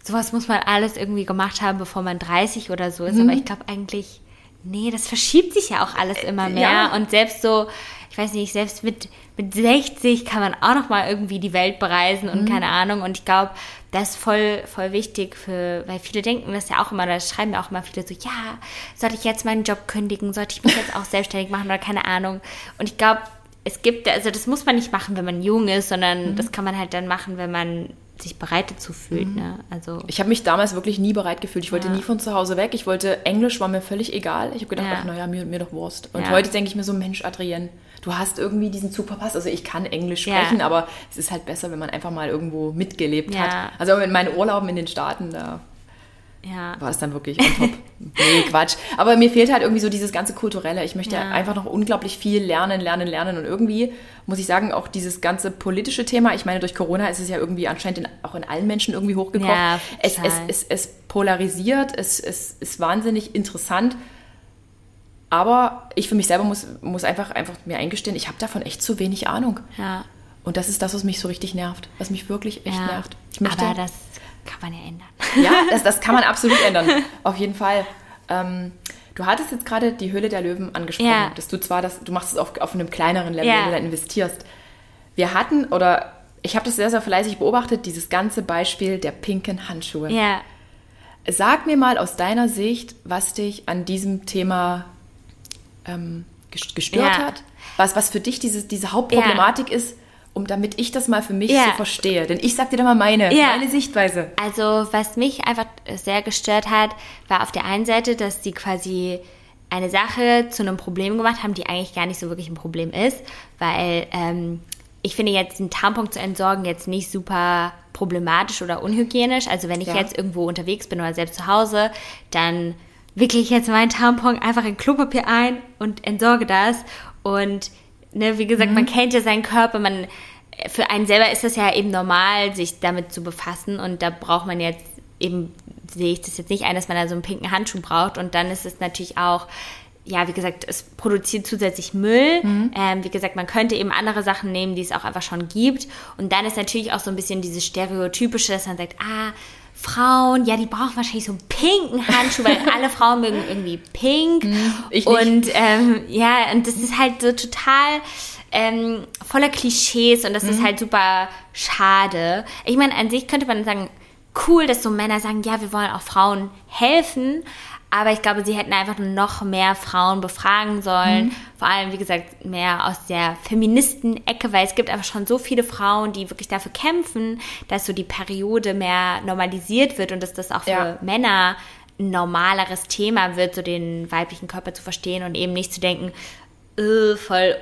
sowas muss man alles irgendwie gemacht haben, bevor man 30 oder so ist. Mhm. Aber ich glaube eigentlich, nee, das verschiebt sich ja auch alles immer mehr. ja. Und selbst so, ich weiß nicht, selbst mit, mit 60 kann man auch noch mal irgendwie die Welt bereisen Mhm. und keine Ahnung. Und ich glaube, das ist voll, voll wichtig für, weil viele denken das ja auch immer, da schreiben ja auch immer viele so, ja, sollte ich jetzt meinen Job kündigen, sollte ich mich jetzt auch selbstständig machen oder keine Ahnung. Und ich glaube, es gibt, also das muss man nicht machen, wenn man jung ist, sondern das kann man halt dann machen, wenn man sich bereit dazu fühlt, ne? Also, Ich habe mich damals wirklich nie bereit gefühlt. Ich wollte Ja. nie von zu Hause weg. Ich wollte Englisch, war mir völlig egal. Ich habe gedacht, Ja. ach naja, mir, mir doch Wurst. Und Ja. heute denke ich mir so, Mensch, Adrienne, du hast irgendwie diesen Zug verpasst. Also ich kann Englisch sprechen, aber es ist halt besser, wenn man einfach mal irgendwo mitgelebt hat. Also in meinen Urlauben in den Staaten, da ja. war es dann wirklich on top. [LAUGHS] nee, Quatsch. Aber mir fehlt halt irgendwie so dieses ganze Kulturelle. Ich möchte Ja. einfach noch unglaublich viel lernen, lernen, lernen. Und irgendwie muss ich sagen, auch dieses ganze politische Thema, ich meine, durch Corona ist es ja irgendwie anscheinend in, auch in allen Menschen irgendwie hochgekocht. Ja, es, es, es, es polarisiert, es, es ist wahnsinnig interessant. Aber ich für mich selber muss, muss einfach, einfach mir eingestehen, ich habe davon echt zu wenig Ahnung. Ja. Und das ist das, was mich so richtig nervt. Was mich wirklich echt nervt. Ich möchte, Aber das kann man ja ändern. ja, das, das kann man [LAUGHS] absolut ändern. Auf jeden Fall. Ähm, du hattest jetzt gerade die Höhle der Löwen angesprochen. Ja. Dass du zwar das, du machst es auf, auf einem kleineren Level, Ja. wenn du da investierst. Wir hatten, oder ich habe das sehr, sehr fleißig beobachtet, dieses ganze Beispiel der pinken Handschuhe. Ja. Sag mir mal aus deiner Sicht, was dich an diesem Thema ähm, ges- gestört Ja. hat. Was, was für dich diese, diese Hauptproblematik ist, um damit ich das mal für mich Ja. so verstehe. Denn ich sag dir da mal meine, Ja. meine Sichtweise. Also, was mich einfach sehr gestört hat, war auf der einen Seite, dass sie quasi eine Sache zu einem Problem gemacht haben, die eigentlich gar nicht so wirklich ein Problem ist, weil ähm, ich finde jetzt einen Tampon zu entsorgen jetzt nicht super problematisch oder unhygienisch. Also wenn ich Ja. jetzt irgendwo unterwegs bin oder selbst zu Hause, dann wickle ich jetzt meinen Tampon einfach in Klopapier ein und entsorge das. Und ne, wie gesagt, man kennt ja seinen Körper, man für einen selber ist das ja eben normal, sich damit zu befassen und da braucht man jetzt eben, sehe ich das jetzt nicht ein, dass man da so einen pinken Handschuh braucht und dann ist es natürlich auch, ja, wie gesagt, es produziert zusätzlich Müll. Ähm, wie gesagt, man könnte eben andere Sachen nehmen, die es auch einfach schon gibt. Und dann ist natürlich auch so ein bisschen dieses Stereotypische, dass man sagt, ah, Frauen, ja, die brauchen wahrscheinlich so einen pinken Handschuh, weil [LAUGHS] alle Frauen mögen irgendwie pink. ich nicht. Und ähm, ja, und das ist halt so total ähm, voller Klischees und das Mhm. ist halt super schade. Ich meine, an sich könnte man sagen, cool, dass so Männer sagen, ja, wir wollen auch Frauen helfen. Aber ich glaube, sie hätten einfach noch mehr Frauen befragen sollen. Mhm. Vor allem, wie gesagt, mehr aus der Feministen-Ecke, weil es gibt einfach schon so viele Frauen, die wirklich dafür kämpfen, dass so die Periode mehr normalisiert wird und dass das auch für Ja. Männer ein normaleres Thema wird, so den weiblichen Körper zu verstehen und eben nicht zu denken, äh, voll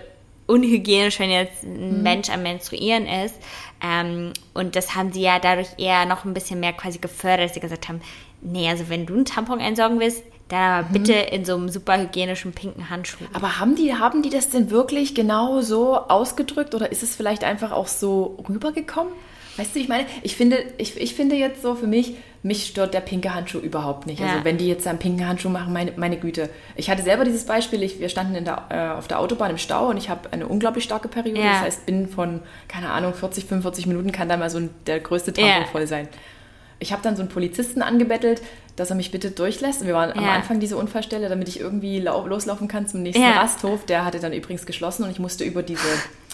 unhygienisch, wenn jetzt ein Mensch am Menstruieren ist. Ähm, und das haben sie ja dadurch eher noch ein bisschen mehr quasi gefördert, dass sie gesagt haben, nee, also wenn du einen Tampon entsorgen willst, dann aber bitte in so einem super hygienischen pinken Handschuh. Aber haben die, haben die das denn wirklich genau so ausgedrückt oder ist es vielleicht einfach auch so rübergekommen? Weißt du, ich meine, ich finde, ich, ich finde jetzt so für mich, mich stört der pinke Handschuh überhaupt nicht. Ja. Also wenn die jetzt einen pinken Handschuh machen, meine, meine Güte. Ich hatte selber dieses Beispiel, ich, wir standen der, äh, auf der Autobahn im Stau und ich habe eine unglaublich starke Periode. Ja. Das heißt, binnen von, keine Ahnung, 40, 45 Minuten kann da mal so ein, der größte Tampon Ja. voll sein. Ich habe dann so einen Polizisten angebettelt, dass er mich bitte durchlässt. Und wir waren am. Anfang dieser Unfallstelle, damit ich irgendwie lau loslaufen kann zum nächsten. Rasthof. Der hatte dann übrigens geschlossen und ich musste über diese, [LAUGHS]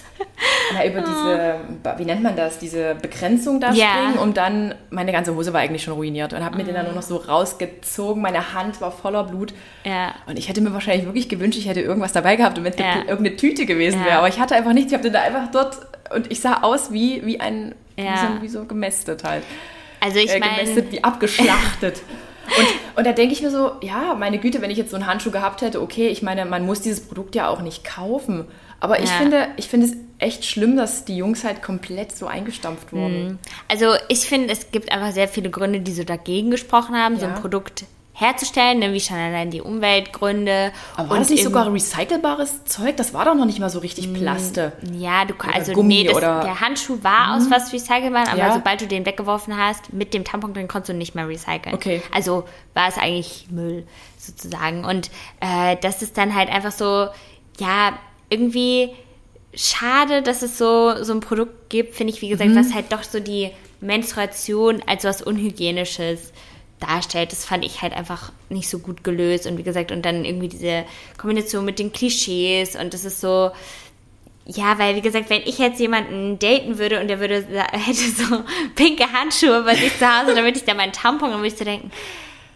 na, über diese, wie nennt man das, diese Begrenzung da Ja. springen und dann, meine ganze Hose war eigentlich schon ruiniert und habe mir den dann nur noch so rausgezogen. Meine Hand war voller Blut. Ja. Und ich hätte mir wahrscheinlich wirklich gewünscht, ich hätte irgendwas dabei gehabt und wenn es eine- irgendeine Tüte gewesen wäre. Aber ich hatte einfach nichts. Ich habe den da einfach dort und ich sah aus wie, wie ein, wie, so, wie so gemästet halt Also ich äh, meine, gemästet wie abgeschlachtet. [LAUGHS] und, und da denke ich mir so, ja, meine Güte, wenn ich jetzt so einen Handschuh gehabt hätte, okay, ich meine, man muss dieses Produkt ja auch nicht kaufen. Aber ich Ja. finde, ich finde es echt schlimm, dass die Jungs halt komplett so eingestampft wurden. Also ich finde, es gibt einfach sehr viele Gründe, die so dagegen gesprochen haben, so Ja. ein Produkt herzustellen, ne, wie schon allein die Umweltgründe. Aber war das nicht sogar recycelbares Zeug? Das war doch noch nicht mal so richtig Plaste. Ja, du kannst, also Gummi nee, das, oder- Mhm. der Handschuh war aus was recycelbar, aber Ja. sobald du den weggeworfen hast, mit dem Tampon drin konntest du nicht mehr recyceln. Okay. Also war es eigentlich Müll sozusagen. Und äh, das ist dann halt einfach so, ja, irgendwie schade, dass es so, so ein Produkt gibt, finde ich, wie gesagt, Mhm. was halt doch so die Menstruation als was Unhygienisches darstellt. Das fand ich halt einfach nicht so gut gelöst. Und wie gesagt, und dann irgendwie diese Kombination mit den Klischees und das ist so. Ja, weil wie gesagt, wenn ich jetzt jemanden daten würde und der würde [LAUGHS] hätte so pinke Handschuhe bei sich zu Hause, dann würde ich da meinen Tampon und würde ich so denken,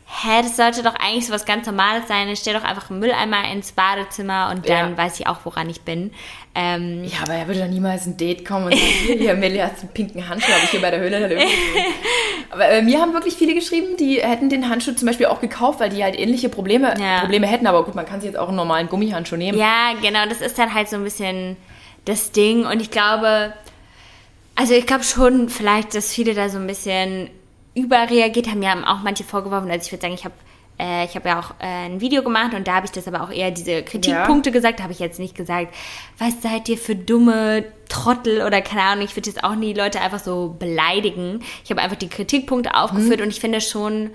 hä, das sollte doch eigentlich so was ganz Normales sein. Ich stell doch einfach einen Mülleimer ins Badezimmer und dann Ja. weiß ich auch, woran ich bin. Ähm, Ja, aber er würde doch niemals ein Date kommen und sagen, hier, Melli hat einen pinken Handschuh, habe ich hier bei der Höhle. [LAUGHS] Aber äh, mir haben wirklich viele geschrieben, die hätten den Handschuh zum Beispiel auch gekauft, weil die halt ähnliche Probleme, Ja. Probleme hätten. Aber gut, man kann sich jetzt auch einen normalen Gummihandschuh nehmen. Ja, genau, das ist dann halt so ein bisschen das Ding. Und ich glaube, also ich glaube schon vielleicht, dass viele da so ein bisschen überreagiert haben. Ja, auch manche vorgeworfen. Also ich würde sagen, ich habe äh, ich habe ja auch äh, ein Video gemacht und da habe ich das aber auch eher diese Kritikpunkte gesagt. Da habe ich jetzt nicht gesagt, was seid ihr für dumme Trottel oder keine Ahnung. Ich würde jetzt auch nie Leute einfach so beleidigen. Ich habe einfach die Kritikpunkte aufgeführt und ich finde schon,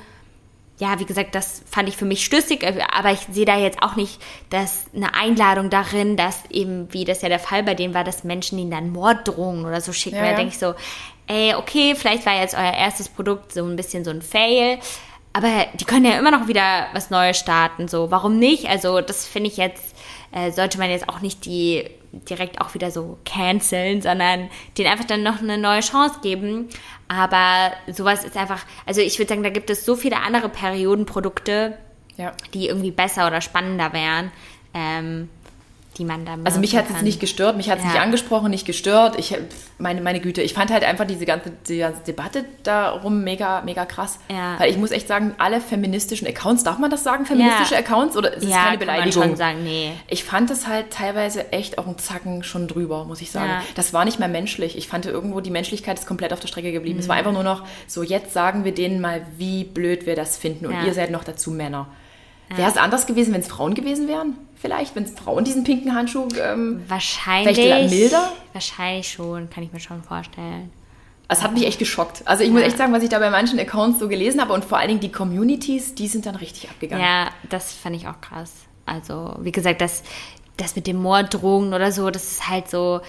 ja, wie gesagt, das fand ich für mich schlüssig, äh, aber ich sehe da jetzt auch nicht, dass eine Einladung darin, dass eben, wie das ja der Fall bei denen war, dass Menschen ihnen dann Morddrohungen oder so schicken. Ja, da ja. denke ich so, ey, okay, vielleicht war jetzt euer erstes Produkt so ein bisschen so ein Fail, aber die können ja immer noch wieder was Neues starten, so, warum nicht? Also, das finde ich jetzt, äh, sollte man jetzt auch nicht die direkt auch wieder so canceln, sondern denen einfach dann noch eine neue Chance geben. Aber sowas ist einfach, also ich würde sagen, da gibt es so viele andere Periodenprodukte, Ja. die irgendwie besser oder spannender wären, ähm, die man dann Also mich hat es nicht gestört, mich hat es Ja. nicht angesprochen, nicht gestört. Ich, meine, meine Güte, ich fand halt einfach diese ganze, die ganze Debatte darum mega, mega krass. Ja. Weil ich muss echt sagen, alle feministischen Accounts, darf man das sagen, feministische Ja. Accounts? Oder ist es keine kann man Beleidigung? schon sagen, nee. Ich fand es halt teilweise echt auch ein Zacken schon drüber, muss ich sagen. Das war nicht mehr menschlich. Ich fand irgendwo, die Menschlichkeit ist komplett auf der Strecke geblieben. Es war Mhm. einfach nur noch so, jetzt sagen wir denen mal, wie blöd wir das finden. Und ihr seid noch dazu Männer. Wäre es anders gewesen, wenn es Frauen gewesen wären? Vielleicht, wenn es Frauen diesen pinken Handschuh... Ähm, Wahrscheinlich. Vielleicht milder? Wahrscheinlich schon, kann ich mir schon vorstellen. es hat mich echt geschockt. Also ich muss echt sagen, was ich da bei manchen Accounts so gelesen habe und vor allen Dingen die Communities, die sind dann richtig abgegangen. Ja, das fand ich auch krass. Also, wie gesagt, das, das mit dem Morddrogen oder so, das ist halt so,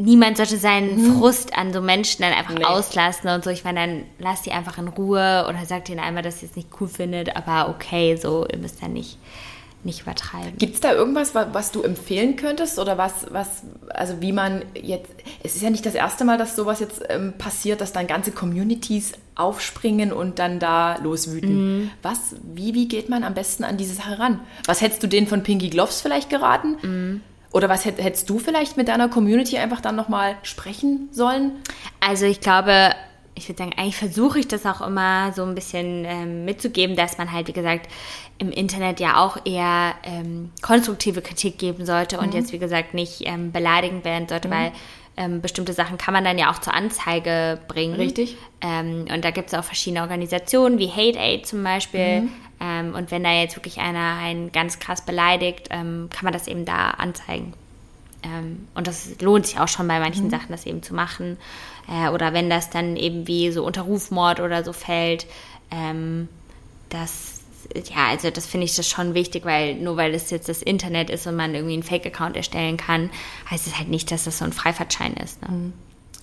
niemand sollte seinen Frust an so Menschen dann einfach Nee. auslassen und so. Ich meine, dann lasst die einfach in Ruhe oder sagt ihnen einmal, dass ihr es nicht cool findet, aber okay, so, ihr müsst ja nicht, nicht übertreiben. Gibt es da irgendwas, wa- was du empfehlen könntest oder was, was, also wie man jetzt, es ist ja nicht das erste Mal, dass sowas jetzt ähm, passiert, dass dann ganze Communities aufspringen und dann da loswüten. Was, wie, wie geht man am besten an diese Sache ran? Was hättest du denen von Pinky Gloves vielleicht geraten? Oder was hätt, hättest du vielleicht mit deiner Community einfach dann nochmal sprechen sollen? Also ich glaube, ich würde sagen, eigentlich versuche ich das auch immer so ein bisschen ähm, mitzugeben, dass man halt, wie gesagt, im Internet ja auch eher ähm, konstruktive Kritik geben sollte und jetzt, wie gesagt, nicht ähm, beleidigend werden sollte, weil ähm, bestimmte Sachen kann man dann ja auch zur Anzeige bringen. Richtig. Ähm, und da gibt es auch verschiedene Organisationen, wie Hate Aid zum Beispiel. Ähm, und wenn da jetzt wirklich einer einen ganz krass beleidigt, ähm, kann man das eben da anzeigen. Ähm, und das lohnt sich auch schon bei manchen Mhm. Sachen, das eben zu machen. Äh, oder wenn das dann eben wie so unter Rufmord oder so fällt, ähm, das, ja, also das finde ich das schon wichtig, weil nur weil es jetzt das Internet ist und man irgendwie einen Fake-Account erstellen kann, heißt es halt nicht, dass das so ein Freifahrtschein ist. Ne?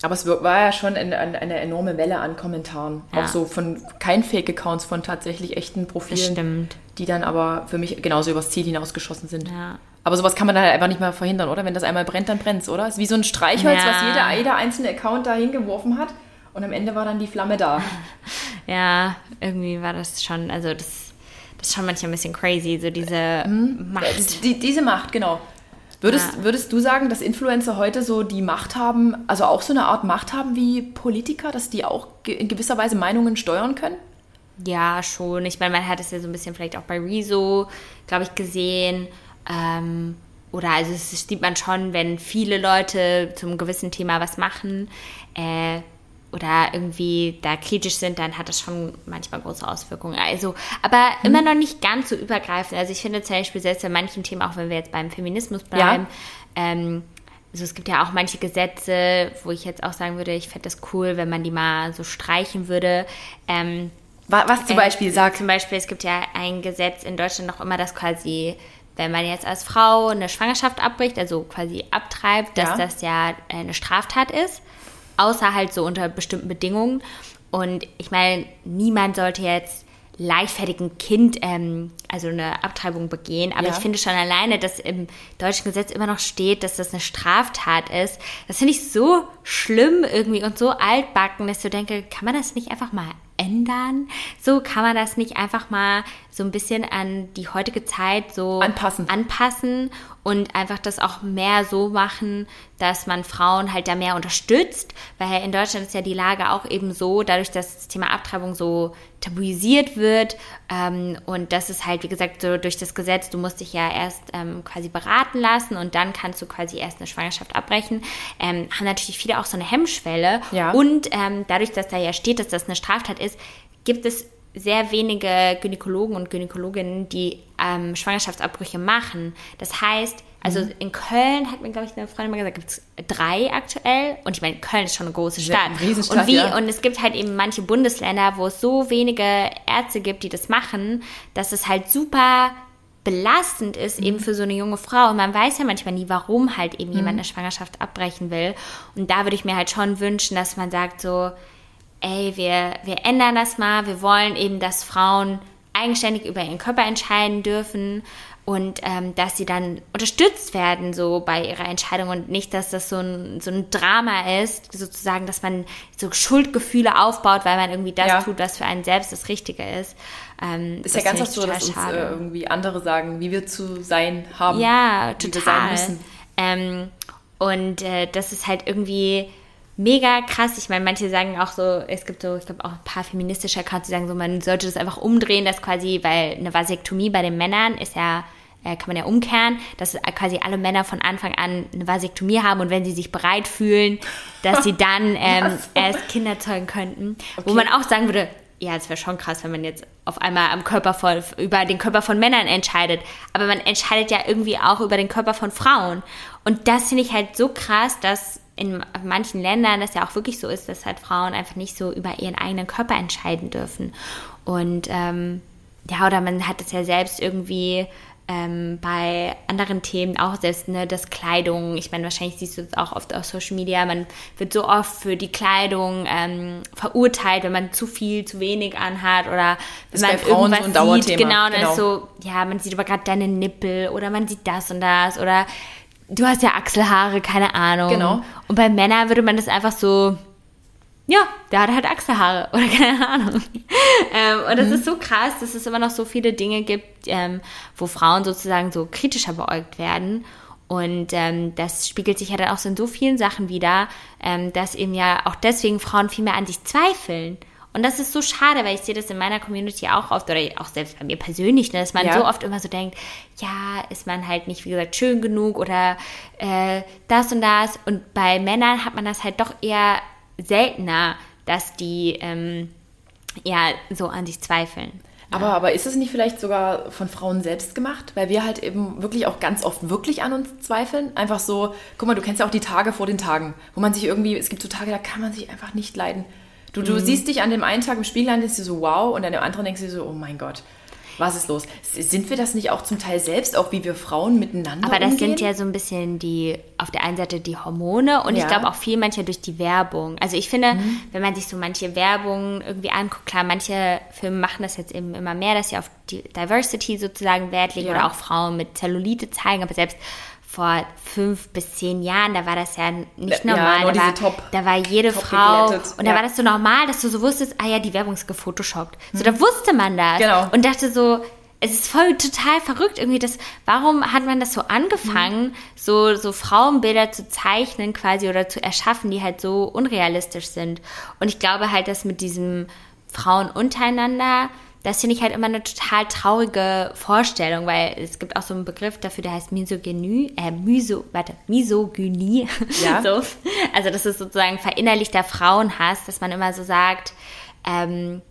Aber es war ja schon eine, eine, enorme Welle an Kommentaren. Ja. Auch so von kein Fake-Accounts, von tatsächlich echten Profilen. stimmt. die dann aber für mich genauso übers Ziel hinausgeschossen sind. Ja. Aber sowas kann man dann halt einfach nicht mehr verhindern, oder? Wenn das einmal brennt, dann brennt es, oder? Es ist wie so ein Streichholz, Ja. was jeder, jeder einzelne Account da hingeworfen hat. Und am Ende war dann die Flamme da. [LAUGHS] Ja, irgendwie war das schon, also das, das ist schon manchmal ein bisschen crazy, so diese Mhm. Macht. Die, diese Macht, genau. Würdest, Ja. würdest du sagen, dass Influencer heute so die Macht haben, also auch so eine Art Macht haben wie Politiker, dass die auch in gewisser Weise Meinungen steuern können? Ja, schon. Ich meine, man hat es ja so ein bisschen vielleicht auch bei Rezo, glaube ich, gesehen. Ähm, oder also es sieht man schon, wenn viele Leute zum gewissen Thema was machen äh, oder irgendwie da kritisch sind, dann hat das schon manchmal große Auswirkungen. Also, aber immer noch nicht ganz so übergreifend. Also ich finde zum Beispiel selbst bei manchen Themen, auch wenn wir jetzt beim Feminismus bleiben, ähm, also es gibt ja auch manche Gesetze, wo ich jetzt auch sagen würde, ich fände das cool, wenn man die mal so streichen würde. Ähm, Wa- Was zum äh, Beispiel, sag. Zum Beispiel, es gibt ja ein Gesetz in Deutschland noch immer, dass quasi wenn man jetzt als Frau eine Schwangerschaft abbricht, also quasi abtreibt, dass Ja. das ja eine Straftat ist, außer halt so unter bestimmten Bedingungen. Und ich meine, niemand sollte jetzt leichtfertig ein Kind, ähm, also eine Abtreibung begehen. Aber Ja. ich finde schon alleine, dass im deutschen Gesetz immer noch steht, dass das eine Straftat ist. Das finde ich so schlimm irgendwie und so altbacken, dass ich so denke, kann man das nicht einfach mal ändern? So kann man das nicht einfach mal so ein bisschen an die heutige Zeit so Anpassen. anpassen und einfach das auch mehr so machen, dass man Frauen halt da mehr unterstützt, weil in Deutschland ist ja die Lage auch eben so, dadurch, dass das Thema Abtreibung so tabuisiert wird ähm, und das ist halt, wie gesagt, so durch das Gesetz, du musst dich ja erst ähm, quasi beraten lassen und dann kannst du quasi erst eine Schwangerschaft abbrechen, ähm, haben natürlich viele auch so eine Hemmschwelle Ja. und ähm, dadurch, dass da ja steht, dass das eine Straftat ist, gibt es sehr wenige Gynäkologen und Gynäkologinnen, die ähm, Schwangerschaftsabbrüche machen. Das heißt, also Mhm. in Köln hat mir, glaube ich, eine Freundin mal gesagt, gibt es drei aktuell. Und ich meine, Köln ist schon eine große Stadt. eine Riesenstadt, und, wie, ja. und es gibt halt eben manche Bundesländer, wo es so wenige Ärzte gibt, die das machen, dass es halt super belastend ist Mhm. eben für so eine junge Frau und man weiß ja manchmal nie, warum halt eben Mhm. jemand eine Schwangerschaft abbrechen will und da würde ich mir halt schon wünschen, dass man sagt so, ey, wir, wir ändern das mal, wir wollen eben, dass Frauen eigenständig über ihren Körper entscheiden dürfen und ähm, dass sie dann unterstützt werden so bei ihrer Entscheidung und nicht, dass das so ein, so ein Drama ist, sozusagen, dass man so Schuldgefühle aufbaut, weil man irgendwie das Ja. tut, was für einen selbst das Richtige ist. Ähm, Ist ja ganz oft so, total dass uns äh, irgendwie andere sagen, wie wir zu sein haben. Ja, wie wir total. sein müssen. Ähm, und äh, das ist halt irgendwie mega krass. Ich meine, manche sagen auch so, es gibt so, ich glaube auch ein paar feministische Accounts, die sagen so, man sollte das einfach umdrehen, dass quasi, weil eine Vasektomie bei den Männern ist ja äh, kann man ja umkehren, dass quasi alle Männer von Anfang an eine Vasektomie haben und wenn sie sich bereit fühlen, dass sie dann [LAUGHS] ähm, erst Kinder zeugen könnten. Wo Okay. man auch sagen würde, ja, es wäre schon krass, wenn man jetzt auf einmal am Körper von, über den Körper von Männern entscheidet. Aber man entscheidet ja irgendwie auch über den Körper von Frauen. Und das finde ich halt so krass, dass in manchen Ländern das ja auch wirklich so ist, dass halt Frauen einfach nicht so über ihren eigenen Körper entscheiden dürfen. Und ähm, ja, oder man hat es ja selbst irgendwie ähm, bei anderen Themen auch selbst, ne, das Kleidung. Ich meine, wahrscheinlich siehst du es auch oft auf Social Media. Man wird so oft für die Kleidung ähm, verurteilt, wenn man zu viel, zu wenig anhat oder wenn man bei Frauen so irgendwas Dauerthema, sieht. Genau, dann genau. ist so, ja, man sieht aber gerade deine Nippel oder man sieht das und das oder du hast ja Achselhaare, keine Ahnung. Genau. Und bei Männern würde man das einfach so ja, der hat halt Achselhaare [LAUGHS] oder keine Ahnung. Ähm, und das ist so krass, dass es immer noch so viele Dinge gibt, ähm, wo Frauen sozusagen so kritischer beäugt werden. Und ähm, das spiegelt sich ja dann auch so in so vielen Sachen wieder, ähm, dass eben ja auch deswegen Frauen viel mehr an sich zweifeln. Und das ist so schade, weil ich sehe das in meiner Community auch oft, oder auch selbst bei mir persönlich, ne, dass man Ja. so oft immer so denkt, ja, ist man halt nicht, wie gesagt, schön genug oder äh, das und das. Und bei Männern hat man das halt doch eher seltener, dass die ähm, ja so an sich zweifeln. Aber, aber ist es nicht vielleicht sogar von Frauen selbst gemacht? Weil wir halt eben wirklich auch ganz oft wirklich an uns zweifeln. Einfach so, guck mal, du kennst ja auch die Tage vor den Tagen, wo man sich irgendwie, es gibt so Tage, da kann man sich einfach nicht leiden. Du, Mhm. du siehst dich an dem einen Tag im Spiegel an, denkst dir so, wow, und an dem anderen denkst du so, oh mein Gott, was ist los? Sind wir das nicht auch zum Teil selbst, auch wie wir Frauen miteinander Aber das umgehen? sind ja so ein bisschen die, auf der einen Seite die Hormone und ich Ja. glaube auch viel mancher durch die Werbung. Also ich finde, wenn man sich so manche Werbung irgendwie anguckt, klar, manche Filme machen das jetzt eben immer mehr, dass sie auf die Diversity sozusagen Wert legen Ja. oder auch Frauen mit Zellulite zeigen, aber selbst vor fünf bis zehn Jahren, da war das ja nicht Ja, normal. nur da, war, Top- da war jede Frau geglättet, und da ja. war das so normal, dass du so wusstest, ah ja, die Werbung ist gefotoshoppt. So, da wusste man das. Genau. Und dachte so, es ist voll total verrückt irgendwie, das, warum hat man das so angefangen, so, so Frauenbilder zu zeichnen quasi oder zu erschaffen, die halt so unrealistisch sind. Und ich glaube halt, dass mit diesem Frauen untereinander, das finde ich halt immer eine total traurige Vorstellung, weil es gibt auch so einen Begriff dafür, der heißt Misogynie, äh, Miso, warte, Misogynie. Ja. [LAUGHS] so. Also das ist sozusagen verinnerlichter Frauenhass, dass man immer so sagt, ähm,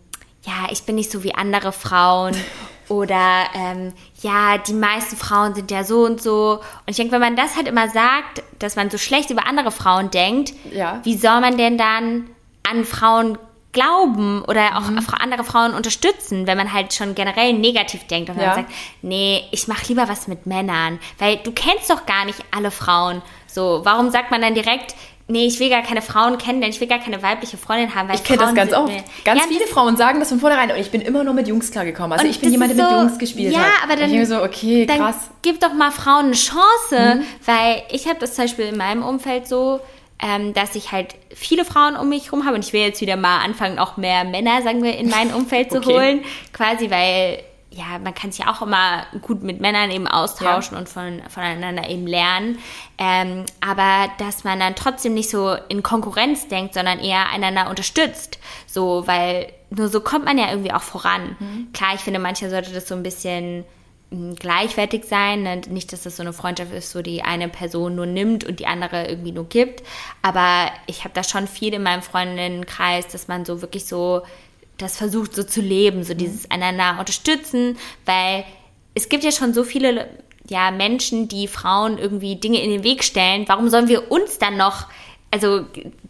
ja, ich bin nicht so wie andere Frauen [LAUGHS] oder ähm, ja, die meisten Frauen sind ja so und so. Und ich denke, wenn man das halt immer sagt, dass man so schlecht über andere Frauen denkt, Ja. wie soll man denn dann an Frauen glauben oder auch mhm. andere Frauen unterstützen, wenn man halt schon generell negativ denkt und ja. dann sagt, nee, ich mache lieber was mit Männern, weil du kennst doch gar nicht alle Frauen. So, warum sagt man dann direkt, nee, ich will gar keine Frauen kennen, denn ich will gar keine weibliche Freundin haben. Weil ich kenne das ganz oft. Ganz ja, viele Frauen sagen das von vornherein und ich bin immer nur mit Jungs klargekommen. Also ich bin jemand, der so, mit Jungs gespielt ja, hat. Ja, aber dann, ich so, okay, dann krass. gib doch mal Frauen eine Chance, mhm. weil ich habe das zum Beispiel in meinem Umfeld so, ähm, dass ich halt viele Frauen um mich herum habe und ich will jetzt wieder mal anfangen, auch mehr Männer, sagen wir, in mein Umfeld zu [LAUGHS] okay. holen, quasi, weil ja, man kann sich auch immer gut mit Männern eben austauschen ja. und von, voneinander eben lernen. Ähm, aber dass man dann trotzdem nicht so in Konkurrenz denkt, sondern eher einander unterstützt. So, weil nur so kommt man ja irgendwie auch voran. Mhm. Klar, ich finde, manche sollte das so ein bisschen gleichwertig sein. Ne? Nicht, dass das so eine Freundschaft ist, so die eine Person nur nimmt und die andere irgendwie nur gibt. Aber ich habe da schon viel in meinem Freundinnenkreis, dass man so wirklich so das versucht so zu leben, so mhm. dieses einander unterstützen, weil es gibt ja schon so viele ja, Menschen, die Frauen irgendwie Dinge in den Weg stellen. Warum sollen wir uns dann noch, also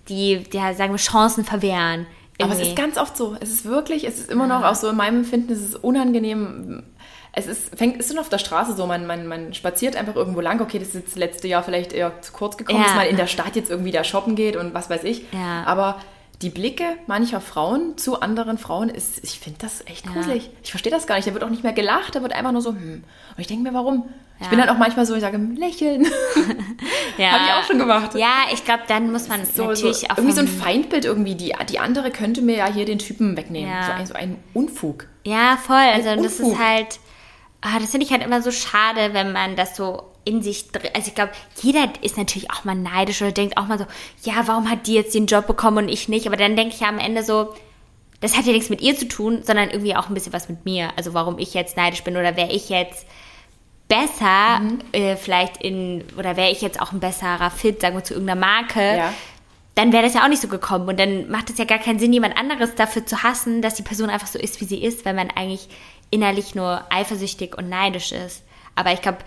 die, ja, sagen wir, Chancen verwehren? Irgendwie? Aber es ist ganz oft so. Es ist wirklich, es ist immer noch auch so in meinem Empfinden, es ist unangenehm. Es ist, fängt, ist schon auf der Straße so, man, man, man spaziert einfach irgendwo lang. Okay, das ist jetzt letzte Jahr vielleicht eher zu kurz gekommen, ja. dass man in der Stadt jetzt irgendwie da shoppen geht und was weiß ich. Ja. Aber die Blicke mancher Frauen zu anderen Frauen ist, ich finde das echt gruselig. Ja. Ich verstehe das gar nicht. Da wird auch nicht mehr gelacht, da wird einfach nur so, hm. Und ich denke mir, warum? Ja. Ich bin dann auch manchmal so, ich sage, lächeln. [LAUGHS] ja. Habe ich auch schon gemacht. Ja, ich glaube, dann muss man so, natürlich so, auch. Irgendwie so ein Feindbild irgendwie. Die, die andere könnte mir ja hier den Typen wegnehmen. Ja. So, ein, so ein Unfug. Ja, voll. Also, das ist halt. Ah, das finde ich halt immer so schade, wenn man das so in sich drin. Also ich glaube, jeder ist natürlich auch mal neidisch oder denkt auch mal so, ja, warum hat die jetzt den Job bekommen und ich nicht? Aber dann denke ich ja am Ende so, das hat ja nichts mit ihr zu tun, sondern irgendwie auch ein bisschen was mit mir. Also warum ich jetzt neidisch bin oder wäre ich jetzt besser, mhm. äh, vielleicht in, oder wäre ich jetzt auch ein besserer Fit, sagen wir, zu irgendeiner Marke, ja. dann wäre das ja auch nicht so gekommen. Und dann macht es ja gar keinen Sinn, jemand anderes dafür zu hassen, dass die Person einfach so ist, wie sie ist, weil man eigentlich innerlich nur eifersüchtig und neidisch ist. Aber ich glaube,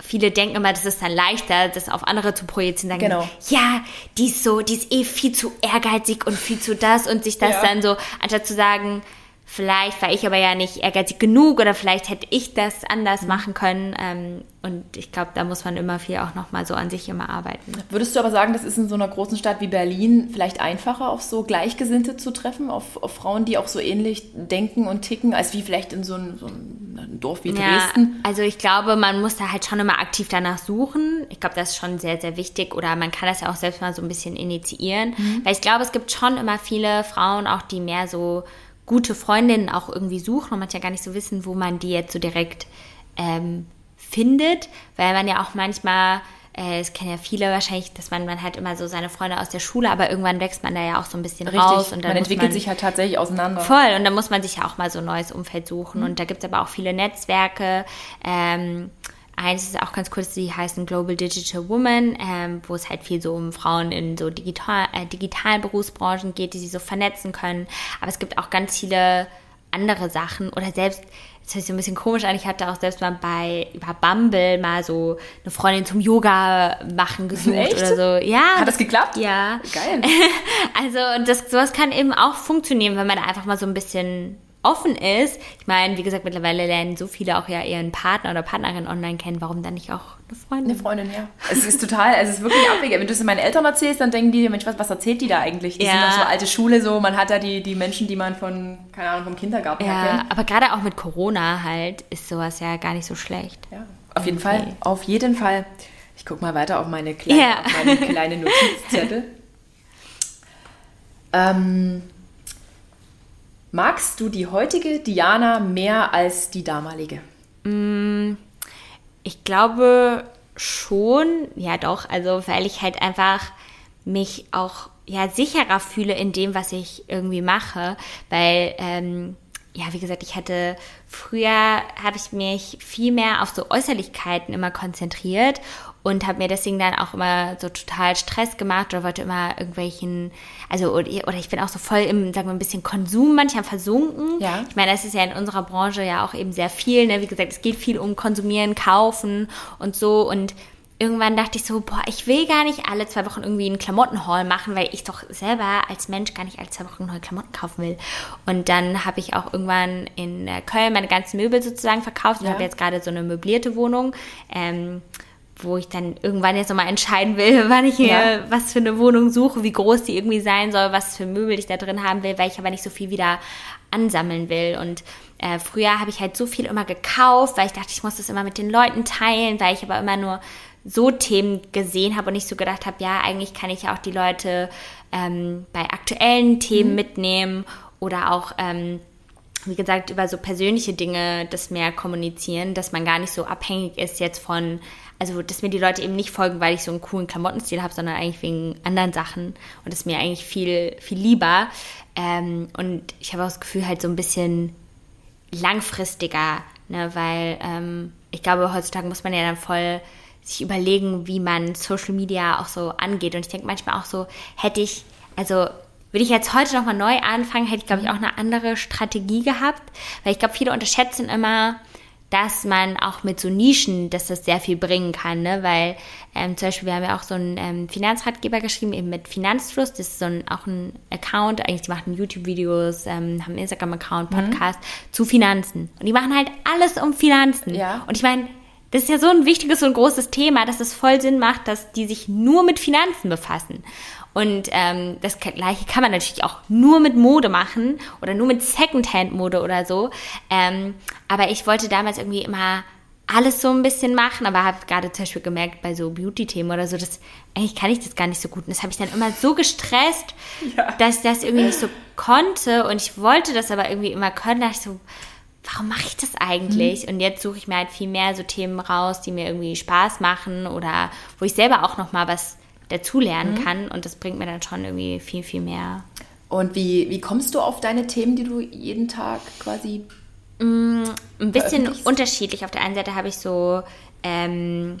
viele denken immer, das ist dann leichter, das auf andere zu projizieren. Sagen, genau. ja, die ist so, die ist eh viel zu ehrgeizig und viel zu das und sich das ja. dann so, anstatt zu sagen, Vielleicht war ich aber ja nicht ehrgeizig genug oder vielleicht hätte ich das anders mhm. machen können. Ähm, und ich glaube, da muss man immer viel auch nochmal so an sich immer arbeiten. Würdest du aber sagen, das ist in so einer großen Stadt wie Berlin vielleicht einfacher, auf so Gleichgesinnte zu treffen, auf, auf Frauen, die auch so ähnlich denken und ticken, als wie vielleicht in so einem, so einem Dorf wie Dresden? Ja, also ich glaube, man muss da halt schon immer aktiv danach suchen. Ich glaube, das ist schon sehr, sehr wichtig. Oder man kann das ja auch selbst mal so ein bisschen initiieren. Mhm. Weil ich glaube, es gibt schon immer viele Frauen auch, die mehr so gute Freundinnen auch irgendwie suchen und manchmal gar nicht so wissen, wo man die jetzt so direkt ähm, findet, weil man ja auch manchmal, äh, es kennen ja viele wahrscheinlich, dass man, man halt immer so seine Freunde aus der Schule, aber irgendwann wächst man da ja auch so ein bisschen Richtig. raus. Und dann man entwickelt man, sich halt tatsächlich auseinander. Voll, und dann muss man sich ja auch mal so ein neues Umfeld suchen. Mhm. Und da gibt es aber auch viele Netzwerke. Ähm, Eins ist auch ganz kurz, die heißen Global Digital Woman, ähm, wo es halt viel so um Frauen in so digital, äh, digitalen Berufsbranchen geht, die sie so vernetzen können. Aber es gibt auch ganz viele andere Sachen oder selbst, das hört sich so ein bisschen komisch an, ich hatte auch selbst mal bei über Bumble mal so eine Freundin zum Yoga machen gesucht Echt? oder so. Ja. Hat das geklappt? Ja. Geil. [LAUGHS] also und das sowas kann eben auch funktionieren, wenn man einfach mal so ein bisschen offen ist. Ich meine, wie gesagt, mittlerweile lernen so viele auch ja ihren Partner oder Partnerin online kennen. Warum dann nicht auch eine Freundin? Eine Freundin, ja. Es ist total, es ist wirklich abwegig. Wenn du es meinen Eltern erzählst, dann denken die, Mensch, was, was erzählt die da eigentlich? Die ja. sind doch so alte Schule, so man hat da die, die Menschen, die man von, keine Ahnung, vom Kindergarten ja, kennt. Aber gerade auch mit Corona halt ist sowas ja gar nicht so schlecht. Ja, auf jeden okay. Fall. Auf jeden Fall. Ich gucke mal weiter auf meine kleine, ja. auf meine kleine Notizzettel. [LAUGHS] ähm, Magst du die heutige Diana mehr als die damalige? Mm, ich glaube schon, ja doch, also weil ich halt einfach mich auch ja sicherer fühle in dem, was ich irgendwie mache, weil ähm, ja, wie gesagt, ich hatte früher habe ich mich viel mehr auf so Äußerlichkeiten immer konzentriert und habe mir deswegen dann auch immer so total Stress gemacht oder wollte immer irgendwelchen, also oder, ich bin auch so voll im, sagen wir ein bisschen Konsum manchmal versunken. Ja. Ich meine, das ist ja in unserer Branche ja auch eben sehr viel, ne? Wie gesagt, es geht viel um Konsumieren, Kaufen und so und irgendwann dachte ich so, boah, ich will gar nicht alle zwei Wochen irgendwie einen Klamottenhaul machen, weil ich doch selber als Mensch gar nicht alle zwei Wochen neue Klamotten kaufen will. Und dann habe ich auch irgendwann in äh, Köln meine ganzen Möbel sozusagen verkauft. Ich Ja. habe jetzt gerade so eine möblierte Wohnung. Ähm, wo ich dann irgendwann jetzt nochmal entscheiden will, [LAUGHS] wann ich hier Ja. was für eine Wohnung suche, wie groß die irgendwie sein soll, was für Möbel ich da drin haben will, weil ich aber nicht so viel wieder ansammeln will. Und äh, früher habe ich halt so viel immer gekauft, weil ich dachte, ich muss das immer mit den Leuten teilen, weil ich aber immer nur so Themen gesehen habe und nicht so gedacht habe, ja, eigentlich kann ich ja auch die Leute ähm, bei aktuellen Themen mitnehmen oder auch ähm, wie gesagt, über so persönliche Dinge das mehr kommunizieren, dass man gar nicht so abhängig ist jetzt von, also dass mir die Leute eben nicht folgen, weil ich so einen coolen Klamottenstil habe, sondern eigentlich wegen anderen Sachen. Und das ist mir eigentlich viel, viel lieber. Ähm, und ich habe auch das Gefühl, halt so ein bisschen langfristiger, ne? weil ähm, ich glaube, heutzutage muss man ja dann voll sich überlegen, wie man Social Media auch so angeht. Und ich denke manchmal auch so, hätte ich, also würde ich jetzt heute nochmal neu anfangen, hätte ich, glaube ich, auch eine andere Strategie gehabt. Weil ich glaube, viele unterschätzen immer, dass man auch mit so Nischen, dass das sehr viel bringen kann, ne? Weil ähm, zum Beispiel, wir haben ja auch so einen ähm, Finanzratgeber geschrieben, eben mit Finanzfluss. Das ist so ein, auch ein Account, eigentlich, die machen YouTube-Videos, ähm, haben einen Instagram-Account, Podcast zu Finanzen. Und die machen halt alles um Finanzen. Ja. Und ich meine, das ist ja so ein wichtiges und großes Thema, dass es voll Sinn macht, dass die sich nur mit Finanzen befassen. Und ähm, das gleiche kann man natürlich auch nur mit Mode machen oder nur mit Secondhand-Mode oder so. Ähm, aber ich wollte damals irgendwie immer alles so ein bisschen machen, aber habe gerade zum Beispiel gemerkt, bei so Beauty-Themen oder so, dass eigentlich kann ich das gar nicht so gut. Und das habe ich dann immer so gestresst, Ja. dass ich das irgendwie nicht so konnte. Und ich wollte das aber irgendwie immer können. Da dachte ich so, warum mache ich das eigentlich? Und jetzt suche ich mir halt viel mehr so Themen raus, die mir irgendwie Spaß machen oder wo ich selber auch noch mal was dazulernen kann. Und das bringt mir dann schon irgendwie viel, viel mehr. Und wie, wie kommst du auf deine Themen, die du jeden Tag quasi. Ein bisschen unterschiedlich. Auf der einen Seite habe ich so, ähm,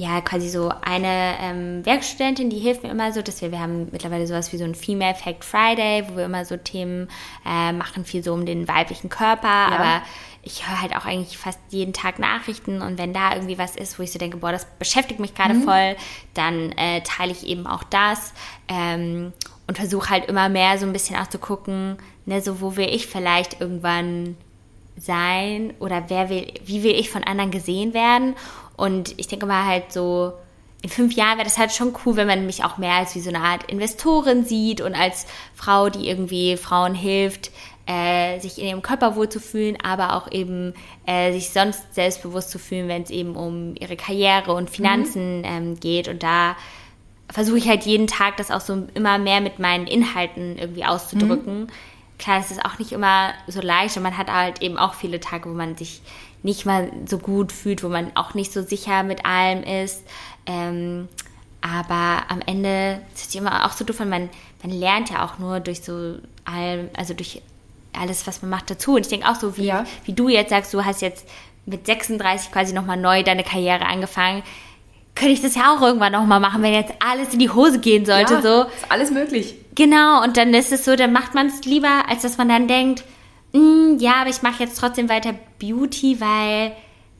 ja, quasi so eine ähm, Werkstudentin, die hilft mir immer so, dass wir, wir haben mittlerweile sowas wie so ein Female Fact Friday, wo wir immer so Themen äh, machen, viel so um den weiblichen Körper, aber ich höre halt auch eigentlich fast jeden Tag Nachrichten und wenn da irgendwie was ist, wo ich so denke, boah, das beschäftigt mich gerade voll, dann äh, teile ich eben auch das ähm, und versuche halt immer mehr so ein bisschen auch zu gucken, ne, so wo will ich vielleicht irgendwann sein oder wer will, wie will ich von anderen gesehen werden? Und ich denke mal halt so, in fünf Jahren wäre das halt schon cool, wenn man mich auch mehr als wie so eine Art Investorin sieht und als Frau, die irgendwie Frauen hilft, äh, sich in ihrem Körper wohlzufühlen, aber auch eben äh, sich sonst selbstbewusst zu fühlen, wenn es eben um ihre Karriere und Finanzen ähm, geht. Und da versuche ich halt jeden Tag das auch so immer mehr mit meinen Inhalten irgendwie auszudrücken. Klar, das ist auch nicht immer so leicht und man hat halt eben auch viele Tage, wo man sich nicht mal so gut fühlt, wo man auch nicht so sicher mit allem ist. Ähm, aber am Ende das ist immer auch so doof, weil man, man lernt ja auch nur durch so allem, also durch alles, was man macht, dazu. Und ich denke auch so, wie, Ja. wie du jetzt sagst, du hast jetzt mit 36 quasi nochmal neu deine Karriere angefangen. Könnte ich das ja auch irgendwann nochmal machen, wenn jetzt alles in die Hose gehen sollte, ja, so. Ist alles möglich. Genau, und dann ist es so, dann macht man es lieber, als dass man dann denkt, "Mm, ja, aber ich mache jetzt trotzdem weiter Beauty, weil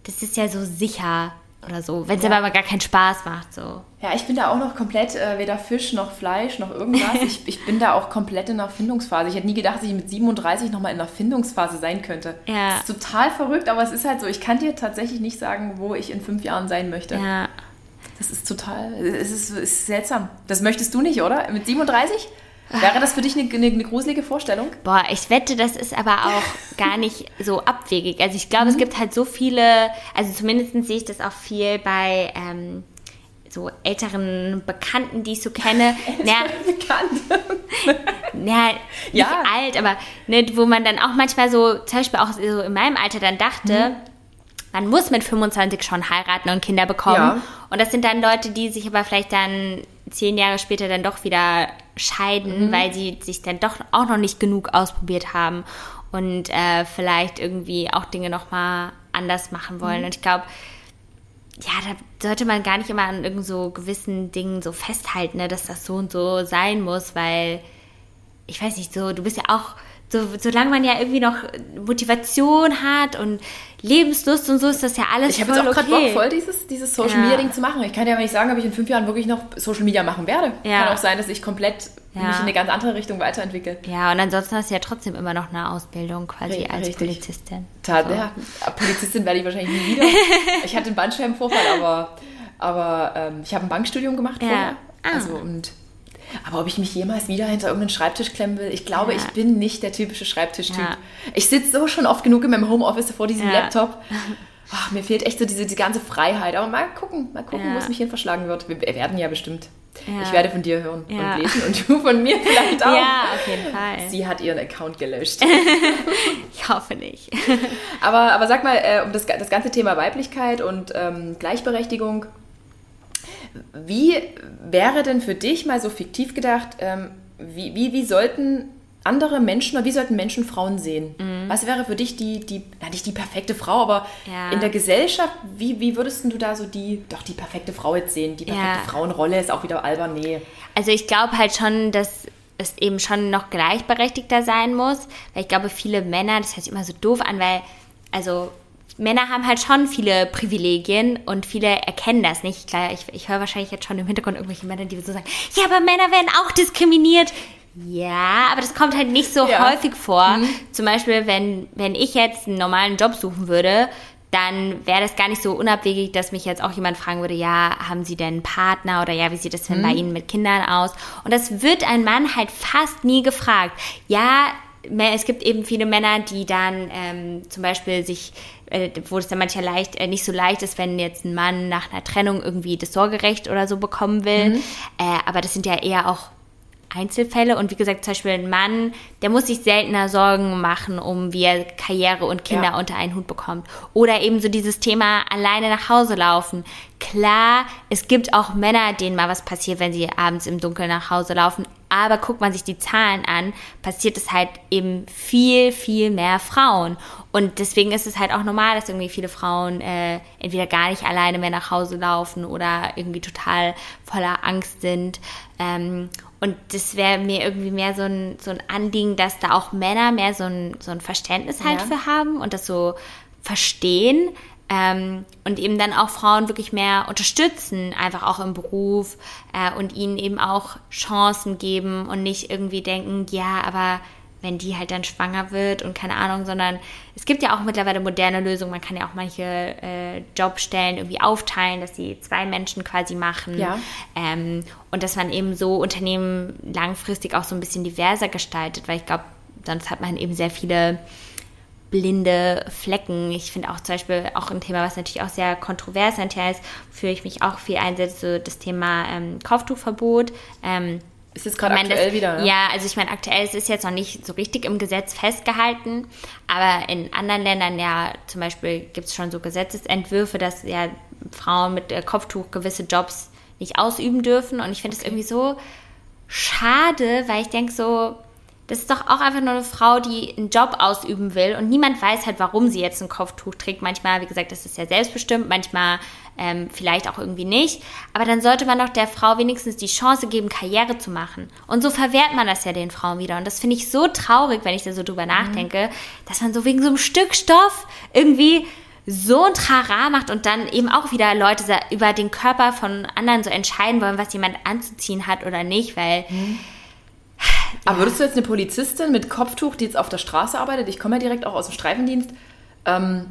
das ist ja so sicher oder so, wenn es Ja. aber gar keinen Spaß macht, so. Ja, ich bin da auch noch komplett äh, weder Fisch noch Fleisch noch irgendwas. [LAUGHS] Ich, ich bin da auch komplett in der Findungsphase. Ich hätte nie gedacht, dass ich mit 37 nochmal in der Findungsphase sein könnte. Ja. Das ist total verrückt, aber es ist halt so. Ich kann dir tatsächlich nicht sagen, wo ich in fünf Jahren sein möchte. Ja. Das ist total, es ist, es ist seltsam. Das möchtest du nicht, oder? Mit 37? Wäre das für dich eine, eine, eine gruselige Vorstellung? Boah, ich wette, das ist aber auch gar nicht so abwegig. Also ich glaube, es gibt halt so viele, also zumindest sehe ich das auch viel bei ähm, so älteren Bekannten, die ich so kenne. Naja, Bekannt. Ja, nicht Ja. alt, aber ne, wo man dann auch manchmal so, zum Beispiel auch so in meinem Alter dann dachte, man muss mit 25 schon heiraten und Kinder bekommen. Ja. Und das sind dann Leute, die sich aber vielleicht dann zehn Jahre später dann doch wieder scheiden, weil sie sich dann doch auch noch nicht genug ausprobiert haben und äh, vielleicht irgendwie auch Dinge nochmal anders machen wollen. Und ich glaube, ja, da sollte man gar nicht immer an irgend so gewissen Dingen so festhalten, ne, dass das so und so sein muss, weil ich weiß nicht so, du bist ja auch so, solange man ja irgendwie noch Motivation hat und Lebenslust und so ist das ja alles Ich habe jetzt auch gerade okay. Bock, voll dieses, dieses Social Ja. Media Ding zu machen. Ich kann ja aber nicht sagen, ob ich in fünf Jahren wirklich noch Social Media machen werde. Ja. Kann auch sein, dass ich komplett Ja. mich in eine ganz andere Richtung weiterentwickle. Ja, und ansonsten hast du ja trotzdem immer noch eine Ausbildung quasi Ri- als richtig. Polizistin. Tat, ja, Polizistin werde ich wahrscheinlich nie wieder. [LAUGHS] Ich hatte einen Bandscheibenvorfall, aber, aber ähm, ich habe ein Bankstudium gemacht Ja. vorher. Ah. Also, und, aber ob ich mich jemals wieder hinter irgendeinen Schreibtisch klemmen will, ich glaube, Ja. ich bin nicht der typische Schreibtischtyp. Ja. Ich sitze so schon oft genug in meinem Homeoffice vor diesem Ja. Laptop. [LAUGHS] Ach, mir fehlt echt so diese die ganze Freiheit. Aber mal gucken, mal gucken, wo es mich hin verschlagen wird. Wir werden ja bestimmt. Ich werde von dir hören und lesen und du von mir vielleicht auch. Ja, auf jeden Fall. Sie hat ihren Account gelöscht. [LAUGHS] Ich hoffe nicht. Aber, aber sag mal, äh, um das, das ganze Thema Weiblichkeit und ähm, Gleichberechtigung, wie wäre denn für dich mal so fiktiv gedacht, ähm, wie, wie, wie sollten andere Menschen oder wie sollten Menschen Frauen sehen? Was wäre für dich die, die, na nicht die perfekte Frau, aber Ja. in der Gesellschaft, wie, wie würdest du da so die, doch die perfekte Frau jetzt sehen? Die perfekte Ja. Frauenrolle ist auch wieder albern, nee. Also ich glaube halt schon, dass es eben schon noch gleichberechtigter sein muss, weil ich glaube, viele Männer, das hört sich immer so doof an, weil, also Männer haben halt schon viele Privilegien und viele erkennen das nicht. Klar, ich, ich höre wahrscheinlich jetzt schon im Hintergrund irgendwelche Männer, die so sagen, ja, aber Männer werden auch diskriminiert. Ja, aber das kommt halt nicht so Ja. häufig vor. Zum Beispiel, wenn, wenn ich jetzt einen normalen Job suchen würde, dann wäre das gar nicht so unabwegig, dass mich jetzt auch jemand fragen würde, ja, haben Sie denn einen Partner oder ja, wie sieht es denn bei Ihnen mit Kindern aus? Und das wird ein Mann halt fast nie gefragt. Ja, es gibt eben viele Männer, die dann ähm, zum Beispiel sich, äh, wo es dann manchmal leicht, äh, nicht so leicht ist, wenn jetzt ein Mann nach einer Trennung irgendwie das Sorgerecht oder so bekommen will. Äh, aber das sind ja eher auch Einzelfälle und wie gesagt, zum Beispiel ein Mann, der muss sich seltener Sorgen machen, um wie er Karriere und Kinder Ja. unter einen Hut bekommt. Oder eben so dieses Thema alleine nach Hause laufen. Klar, es gibt auch Männer, denen mal was passiert, wenn sie abends im Dunkeln nach Hause laufen. Aber guckt man sich die Zahlen an, passiert es halt eben viel, viel mehr Frauen. Und deswegen ist es halt auch normal, dass irgendwie viele Frauen äh, entweder gar nicht alleine mehr nach Hause laufen oder irgendwie total voller Angst sind. Ähm, und das wäre mir irgendwie mehr so ein, so ein Anliegen, dass da auch Männer mehr so ein, so ein Verständnis halt Ja. für haben und das so verstehen. Ähm, und eben dann auch Frauen wirklich mehr unterstützen, einfach auch im Beruf äh, und ihnen eben auch Chancen geben und nicht irgendwie denken, ja, aber wenn die halt dann schwanger wird und keine Ahnung, sondern es gibt ja auch mittlerweile moderne Lösungen. Man kann ja auch manche äh, Jobstellen irgendwie aufteilen, dass die zwei Menschen quasi machen. Ja. Ähm, und dass man eben so Unternehmen langfristig auch so ein bisschen diverser gestaltet, weil ich glaube, sonst hat man eben sehr viele blinde Flecken. Ich finde auch zum Beispiel auch ein Thema, was natürlich auch sehr kontrovers ist, wofür ich mich auch viel einsetze, das Thema ähm, Kopftuchverbot. Ähm, Ist jetzt gerade ich aktuell das, wieder, ne? Ja, also ich meine, aktuell ist es jetzt noch nicht so richtig im Gesetz festgehalten, aber in anderen Ländern ja, zum Beispiel gibt es schon so Gesetzesentwürfe, dass ja Frauen mit äh, Kopftuch gewisse Jobs nicht ausüben dürfen und ich finde es irgendwie so schade, weil ich denke so, das ist doch auch einfach nur eine Frau, die einen Job ausüben will und niemand weiß halt, warum sie jetzt ein Kopftuch trägt. Manchmal, wie gesagt, das ist ja selbstbestimmt, manchmal ähm, vielleicht auch irgendwie nicht. Aber dann sollte man doch der Frau wenigstens die Chance geben, Karriere zu machen. Und so verwehrt man das ja den Frauen wieder. Und das finde ich so traurig, wenn ich da so drüber nachdenke, dass man so wegen so einem Stück Stoff irgendwie so ein Trara macht und dann eben auch wieder Leute über den Körper von anderen so entscheiden wollen, was jemand anzuziehen hat oder nicht, weil Aber würdest du jetzt eine Polizistin mit Kopftuch, die jetzt auf der Straße arbeitet, ich komme ja direkt auch aus dem Streifendienst, ähm,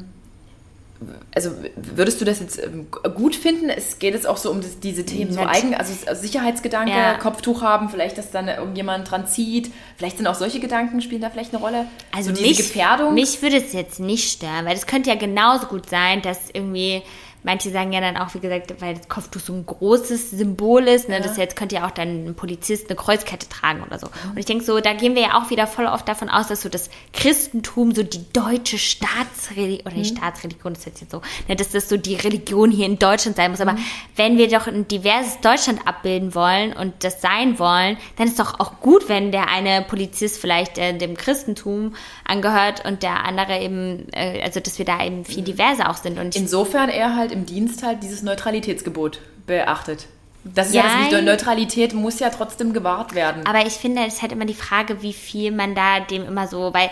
also würdest du das jetzt ähm, gut finden? Es geht jetzt auch so um das, diese Themen, so eigen, also also Sicherheitsgedanke, Ja. Kopftuch haben, vielleicht, dass dann irgendjemand dran zieht, vielleicht sind auch solche Gedanken, spielen da vielleicht eine Rolle? Also so diese mich, Gefährdung? mich würde es jetzt nicht stören, weil das könnte ja genauso gut sein, dass irgendwie, manche sagen ja dann auch, wie gesagt, weil das Kopftuch so ein großes Symbol ist, ne, das jetzt könnte ja auch dann ein Polizist eine Kreuzkette tragen oder so. Und ich denke so, da gehen wir ja auch wieder voll oft davon aus, dass so das Christentum so die deutsche Staatsreligion, oder nicht Staatsreligion, das ist jetzt so, ne, dass das so die Religion hier in Deutschland sein muss. Aber wenn wir doch ein diverses Deutschland abbilden wollen und das sein wollen, dann ist doch auch gut, wenn der eine Polizist vielleicht äh, dem Christentum angehört und der andere eben, äh, also dass wir da eben viel diverser auch sind. Und Insofern er halt im Dienst halt dieses Neutralitätsgebot beachtet. Das ist Ja, ja, das, Neutralität muss ja trotzdem gewahrt werden. Aber ich finde, es ist halt immer die Frage, wie viel man da dem immer so, weil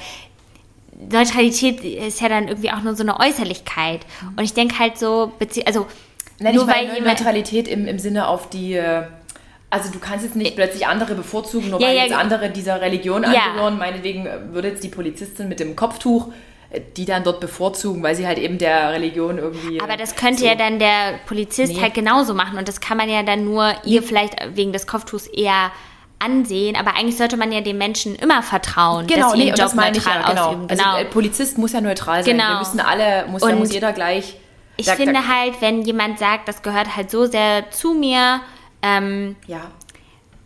Neutralität ist ja dann irgendwie auch nur so eine Äußerlichkeit. Und ich denke halt so, also Nein, nur weil jemand, Neutralität im, im Sinne auf die. äh, Also du kannst jetzt nicht plötzlich andere bevorzugen, nur Ja, weil ja, jetzt andere dieser Religion Ja. angehören. Meinetwegen äh, würde jetzt die Polizistin mit dem Kopftuch die dann dort bevorzugen, weil sie halt eben der Religion irgendwie. aber das könnte so- ja dann der Polizist Nee. halt genauso machen. Und das kann man ja dann nur ihr vielleicht wegen des Kopftuchs eher ansehen. Aber eigentlich sollte man ja den Menschen immer vertrauen, Genau, dass sie nee, Job das neutral ja, genau. ausüben. Also Genau. äh, Polizist muss ja neutral sein. Genau. Wir müssen alle, muss, da muss jeder gleich. ich da- finde da, halt, wenn jemand sagt, das gehört halt so sehr zu mir, ähm, Ja.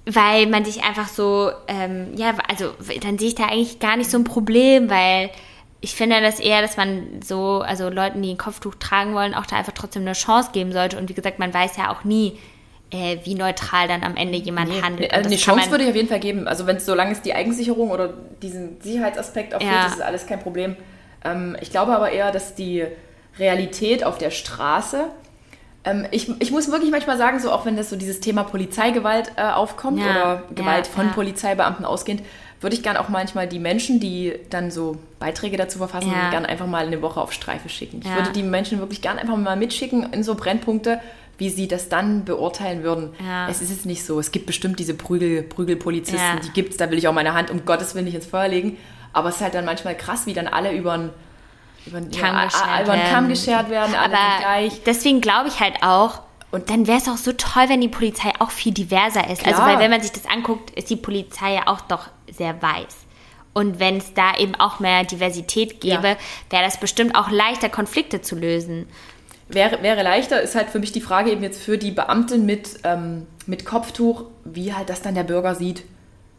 weil man sich einfach so, ähm, ja, also dann sehe ich da eigentlich gar nicht so ein Problem, weil ich finde das eher, dass man so, also Leuten, die ein Kopftuch tragen wollen, auch da einfach trotzdem eine Chance geben sollte. Und wie gesagt, man weiß ja auch nie, äh, wie neutral dann am Ende jemand Nee, handelt. also eine das Chance würde ich auf jeden Fall geben. Also wenn es solange es die Eigensicherung oder diesen Sicherheitsaspekt erfüllt, Ja. das ist alles kein Problem. Ähm, ich glaube aber eher, dass die Realität auf der Straße. Ähm, ich, ich muss wirklich manchmal sagen, so auch wenn das so dieses Thema Polizeigewalt äh, aufkommt Ja, oder Gewalt ja, von ja. Polizeibeamten ausgehend, würde ich gern auch manchmal die Menschen, die dann so Beiträge dazu verfassen, Ja. gern einfach mal eine Woche auf Streife schicken. Ich Ja. würde die Menschen wirklich gern einfach mal mitschicken in so Brennpunkte, wie sie das dann beurteilen würden. Ja. Es ist jetzt nicht so. Es gibt bestimmt diese Prügel, Prügelpolizisten, Ja. die gibt's. Da will ich auch meine Hand um Gottes Willen nicht ins Feuer legen. Aber es ist halt dann manchmal krass, wie dann alle über den über über Kamm werden. geschert werden, alle Aber gleich. deswegen glaube ich halt auch, Und- dann wäre es auch so toll, wenn die Polizei auch viel diverser ist. Also, Klar. weil wenn man sich das anguckt, ist die Polizei ja auch doch sehr weiß. Und wenn es da eben auch mehr Diversität gäbe, Ja. wäre das bestimmt auch leichter, Konflikte zu lösen. Wäre, wäre leichter, ist halt für mich die Frage eben jetzt für die Beamtin mit, ähm, mit Kopftuch, wie halt das dann der Bürger sieht.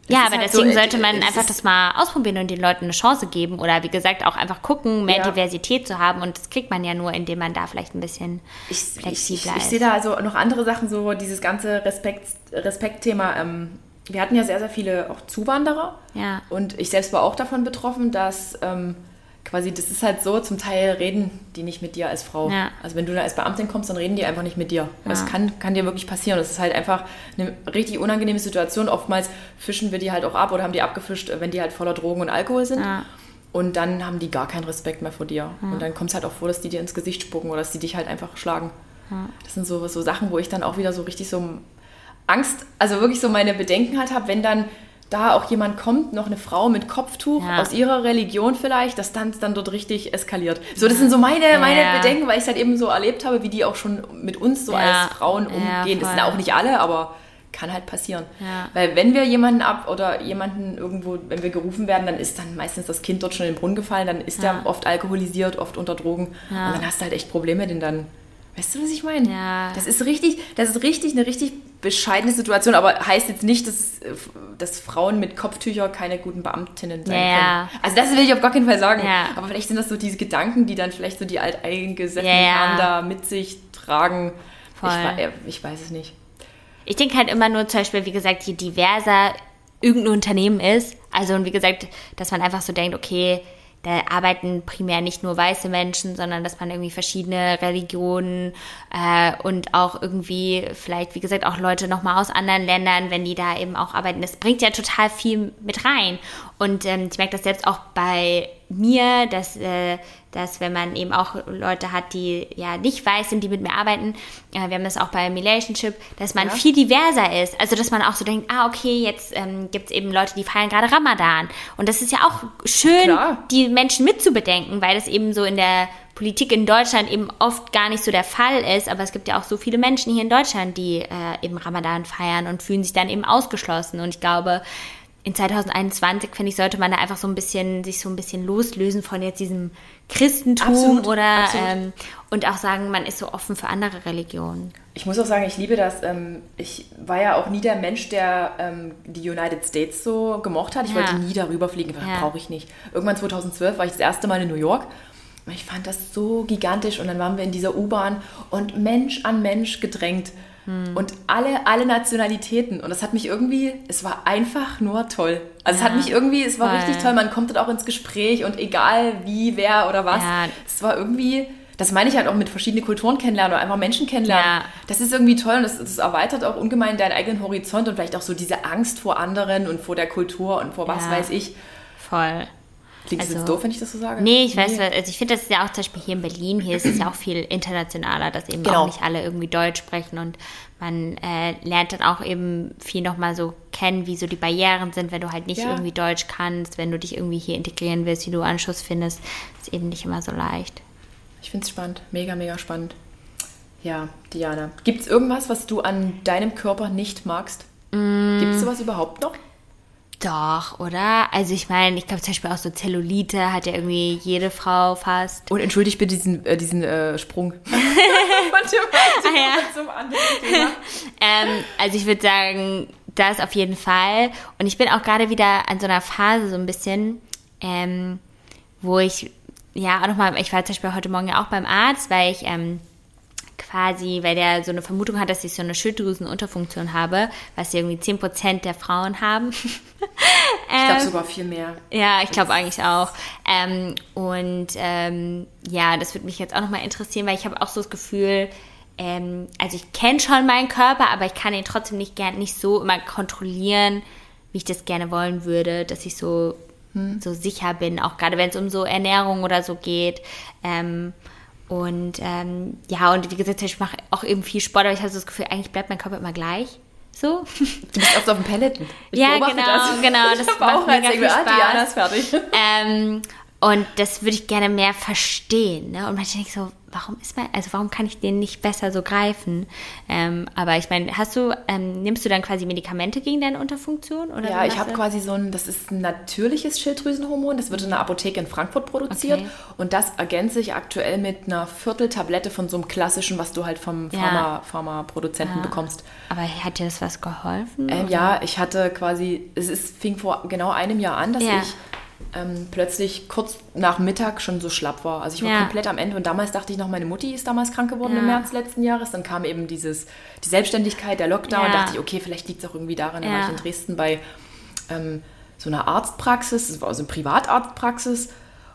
Das ja, aber halt deswegen so, äh, sollte man einfach das mal ausprobieren und den Leuten eine Chance geben. Oder wie gesagt, auch einfach gucken, mehr Ja. Diversität zu haben. Und das kriegt man ja nur, indem man da vielleicht ein bisschen ich, flexibler ich, ich, ich ist. sehe da also noch andere Sachen, so dieses ganze Respekt, Respektthema. Ähm, wir hatten ja sehr, sehr viele auch Zuwanderer. Ja. Und ich selbst war auch davon betroffen, dass ähm, quasi, das ist halt so, zum Teil reden die nicht mit dir als Frau. Ja. Also wenn du da als Beamtin kommst, dann reden die einfach nicht mit dir. Das kann, kann dir wirklich passieren. Das ist halt einfach eine richtig unangenehme Situation. Oftmals fischen wir die halt auch ab oder haben die abgefischt, wenn die halt voller Drogen und Alkohol sind. Ja. Und dann haben die gar keinen Respekt mehr vor dir. Und dann kommt es halt auch vor, dass die dir ins Gesicht spucken oder dass die dich halt einfach schlagen. Das sind so, so Sachen, wo ich dann auch wieder so richtig so Angst, also wirklich so meine Bedenken halt habe, wenn dann da auch jemand kommt, noch eine Frau mit Kopftuch Ja. aus ihrer Religion vielleicht, dass dann dann dort richtig eskaliert. So, das sind so meine, meine Ja. Bedenken, weil ich es halt eben so erlebt habe, wie die auch schon mit uns so Ja. als Frauen umgehen. das sind auch nicht alle, aber kann halt passieren. Weil wenn wir jemanden ab oder jemanden irgendwo, wenn wir gerufen werden, dann ist dann meistens das Kind dort schon in den Brunnen gefallen, dann ist Ja. der oft alkoholisiert, oft unter Drogen. Und dann hast du halt echt Probleme, den dann. Weißt du, was ich meine? Ja. Das ist richtig, das ist richtig eine richtig bescheidene Situation, aber heißt jetzt nicht, dass, äh, dass Frauen mit Kopftücher keine guten Beamtinnen sein Ja, können. Also das will ich auf gar keinen Fall sagen. Ja. Aber vielleicht sind das so diese Gedanken, die dann vielleicht so die alteingesessenen Ja, da mit sich tragen. Ich, Voll. wei- äh, ich weiß es nicht. Ich denke halt immer nur zum Beispiel, wie gesagt, je diverser irgendein Unternehmen ist, also und wie gesagt, dass man einfach so denkt, okay, da arbeiten primär nicht nur weiße Menschen, sondern dass man irgendwie verschiedene Religionen äh, und auch irgendwie vielleicht, wie gesagt, auch Leute nochmal aus anderen Ländern, wenn die da eben auch arbeiten. Das bringt ja total viel mit rein. Und ähm, ich merke das selbst auch bei mir, dass, äh, dass wenn man eben auch Leute hat, die ja nicht weiß sind, die mit mir arbeiten, äh, wir haben das auch bei Relationship, dass man Ja. viel diverser ist. Also dass man auch so denkt, ah okay, jetzt ähm, gibt es eben Leute, die feiern gerade Ramadan. Und das ist ja auch schön, Klar. die Menschen mitzubedenken, weil das eben so in der Politik in Deutschland eben oft gar nicht so der Fall ist. Aber es gibt ja auch so viele Menschen hier in Deutschland, die äh, eben Ramadan feiern und fühlen sich dann eben ausgeschlossen. Und ich glaube, in 2021, finde ich, sollte man da einfach so ein bisschen, sich so ein bisschen loslösen von jetzt diesem Christentum Absolut, oder absolut. Ähm, und auch sagen, man ist so offen für andere Religionen. Ich muss auch sagen, ich liebe das. Ähm, ich war ja auch nie der Mensch, der ähm, die United States so gemocht hat. Ich Ja. wollte nie darüber fliegen, Ja. brauche ich nicht. Irgendwann 2012 war ich das erste Mal in New York. Und Ich fand das so gigantisch und dann waren wir in dieser U-Bahn und Mensch an Mensch gedrängt. Hm. Und alle, alle Nationalitäten. Und das hat mich irgendwie, es war einfach nur toll. Also es Ja, hat mich irgendwie, es war voll. richtig toll. Man kommt dort auch ins Gespräch und egal wie, wer oder was. Ja. Es war irgendwie, Das meine ich halt auch mit verschiedenen Kulturen kennenlernen oder einfach Menschen kennenlernen. Ja. Das ist irgendwie toll und das, das erweitert auch ungemein deinen eigenen Horizont und vielleicht auch so diese Angst vor anderen und vor der Kultur und vor was Ja. weiß ich. Voll. Klingt das Also- jetzt doof, wenn ich das so sage? Nee, ich weiß, also ich finde, das ist ja auch zum Beispiel hier in Berlin, hier ist es ja auch viel internationaler, dass eben Genau. auch nicht alle irgendwie Deutsch sprechen und man äh, lernt dann auch eben viel nochmal so kennen, wie so die Barrieren sind, wenn du halt nicht Ja. irgendwie Deutsch kannst, wenn du dich irgendwie hier integrieren willst, wie du Anschluss findest, ist eben nicht immer so leicht. Ich finde es spannend. Mega, mega spannend. Ja, Diana. Gibt es irgendwas, was du an deinem Körper nicht magst? Mm. Gibt es sowas überhaupt noch? Doch, oder? Also ich meine, ich glaube zum Beispiel auch so Zellulite hat ja irgendwie jede Frau fast. Und entschuldigt bitte diesen, äh, diesen äh, Sprung. [LAUGHS] Ah, ja. zum anderen Thema. [LAUGHS] Ähm, also ich würde sagen, das auf jeden Fall. Und ich bin auch gerade wieder an so einer Phase so ein bisschen, ähm, wo ich, ja, auch nochmal, ich war zum Beispiel heute Morgen ja auch beim Arzt, weil ich ähm, quasi, weil der so eine Vermutung hat, dass ich so eine Schilddrüsenunterfunktion habe, was irgendwie 10% der Frauen haben. [LAUGHS] Ich glaube sogar viel mehr. Ja, ich glaube eigentlich auch. Ähm, und ähm, ja, das würde mich jetzt auch nochmal interessieren, weil ich habe auch so das Gefühl, ähm, also ich kenne schon meinen Körper, aber ich kann ihn trotzdem nicht gern nicht so immer kontrollieren, wie ich das gerne wollen würde, dass ich so, so sicher bin, auch gerade wenn es um so Ernährung oder so geht. Und ähm, ja, und wie gesagt, ich mache auch eben viel Sport, aber ich habe so das Gefühl, eigentlich bleibt mein Körper immer gleich. So. Du bist oft auf dem Pelleten. Ich Ja, genau, das. genau, das Ich macht auch mega viel ah, Spaß. Diana ist fertig. Ähm, und das würde ich gerne mehr verstehen. Ne? Und manchmal denke ich so, warum ist mein, also warum kann ich den nicht besser so greifen? Ähm, aber ich meine, hast du, ähm, nimmst du dann quasi Medikamente gegen deine Unterfunktion? Oder Ja, ich habe quasi so ein, das ist ein natürliches Schilddrüsenhormon, das wird in einer Apotheke in Frankfurt produziert Okay. und das ergänze ich aktuell mit einer Vierteltablette von so einem klassischen, was du halt vom Ja. Pharma, Pharmaproduzenten bekommst. Aber hat dir das was geholfen? Ähm, ja, ich hatte quasi, es ist, fing vor genau einem Jahr an, dass Ja. ich ähm, plötzlich kurz nach Mittag schon so schlapp war. Also ich war Ja. komplett am Ende und damals dachte ich noch, meine Mutti ist damals krank geworden im Ja. März letzten Jahres. Dann kam eben dieses, die Selbstständigkeit, der Lockdown, Ja. dachte ich, okay, vielleicht liegt es auch irgendwie daran, da war ich in Dresden bei ähm, so einer Arztpraxis, das war also eine Privatarztpraxis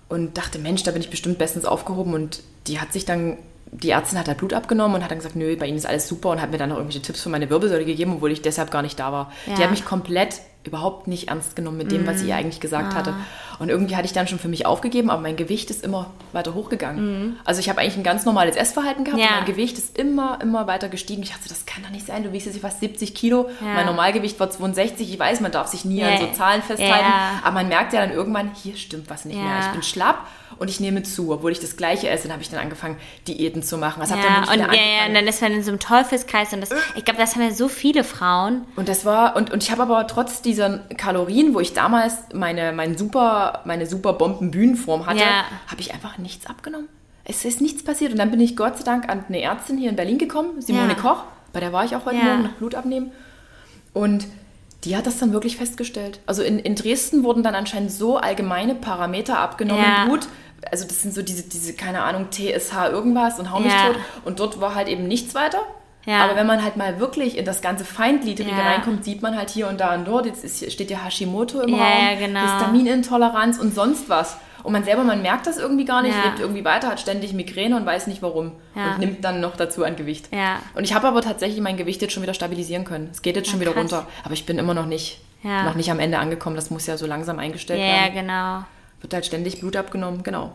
und dachte, Mensch, da bin ich bestimmt bestens aufgehoben und die hat sich dann, die Ärztin hat halt Blut abgenommen und hat dann gesagt, nö, bei Ihnen ist alles super und hat mir dann noch irgendwelche Tipps für meine Wirbelsäule gegeben, obwohl ich deshalb gar nicht da war. Die Ja. hat mich komplett überhaupt nicht ernst genommen mit dem, Mhm. was sie ihr eigentlich gesagt hatte. Ah. Und irgendwie hatte ich dann schon für mich aufgegeben, aber mein Gewicht ist immer weiter hochgegangen. Also ich habe eigentlich ein ganz normales Essverhalten gehabt Mhm. Ja. und mein Gewicht ist immer, immer weiter gestiegen. Ich dachte, das kann doch nicht sein, du wiegst jetzt fast 70 Kilo. Ja. Mein Normalgewicht war 62. Ich weiß, man darf sich nie Ja. an so Zahlen festhalten, Ja. aber man merkt ja dann irgendwann, hier stimmt was nicht Ja. mehr. Ich bin schlapp und ich nehme zu, obwohl ich das Gleiche esse. Dann habe ich dann angefangen, Diäten zu machen. Was dann Ja, nicht und ja, ja, angefangen. und dann ist man in so einem Teufelskreis und das, ich glaube, das haben ja so viele Frauen. Und das war, und, und ich habe aber trotz dieser Kalorien, wo ich damals meine, mein super, meine super Bomben-Bühnenform hatte, Ja. habe ich einfach nichts abgenommen. Es ist nichts passiert. Und dann bin ich Gott sei Dank an eine Ärztin hier in Berlin gekommen, Simone Ja. Koch, bei der war ich auch heute Ja. Morgen nach Blut abnehmen. Und die hat das dann wirklich festgestellt. Also in, in Dresden wurden dann anscheinend so allgemeine Parameter abgenommen Ja. Blut. Also das sind so diese, diese, keine Ahnung, TSH irgendwas und hau mich Ja. tot. Und dort war halt eben nichts weiter. Ja. Aber wenn man halt mal wirklich in das ganze Feingliedrige Ja. reinkommt, sieht man halt hier und da und dort, jetzt ist, hier- steht ja Hashimoto im Ja, Raum, ja, genau. Histaminintoleranz und sonst was. Und man selber, man merkt das irgendwie gar nicht, lebt irgendwie weiter, hat ständig Migräne und weiß nicht warum. Und nimmt dann noch dazu an Gewicht. Und ich habe aber tatsächlich mein Gewicht jetzt schon wieder stabilisieren können. Es geht jetzt schon wieder krass. runter. Aber ich bin immer noch nicht, noch nicht am Ende angekommen. Das muss ja so langsam eingestellt Ja, ja, werden. genau. Wird halt ständig Blut abgenommen, genau.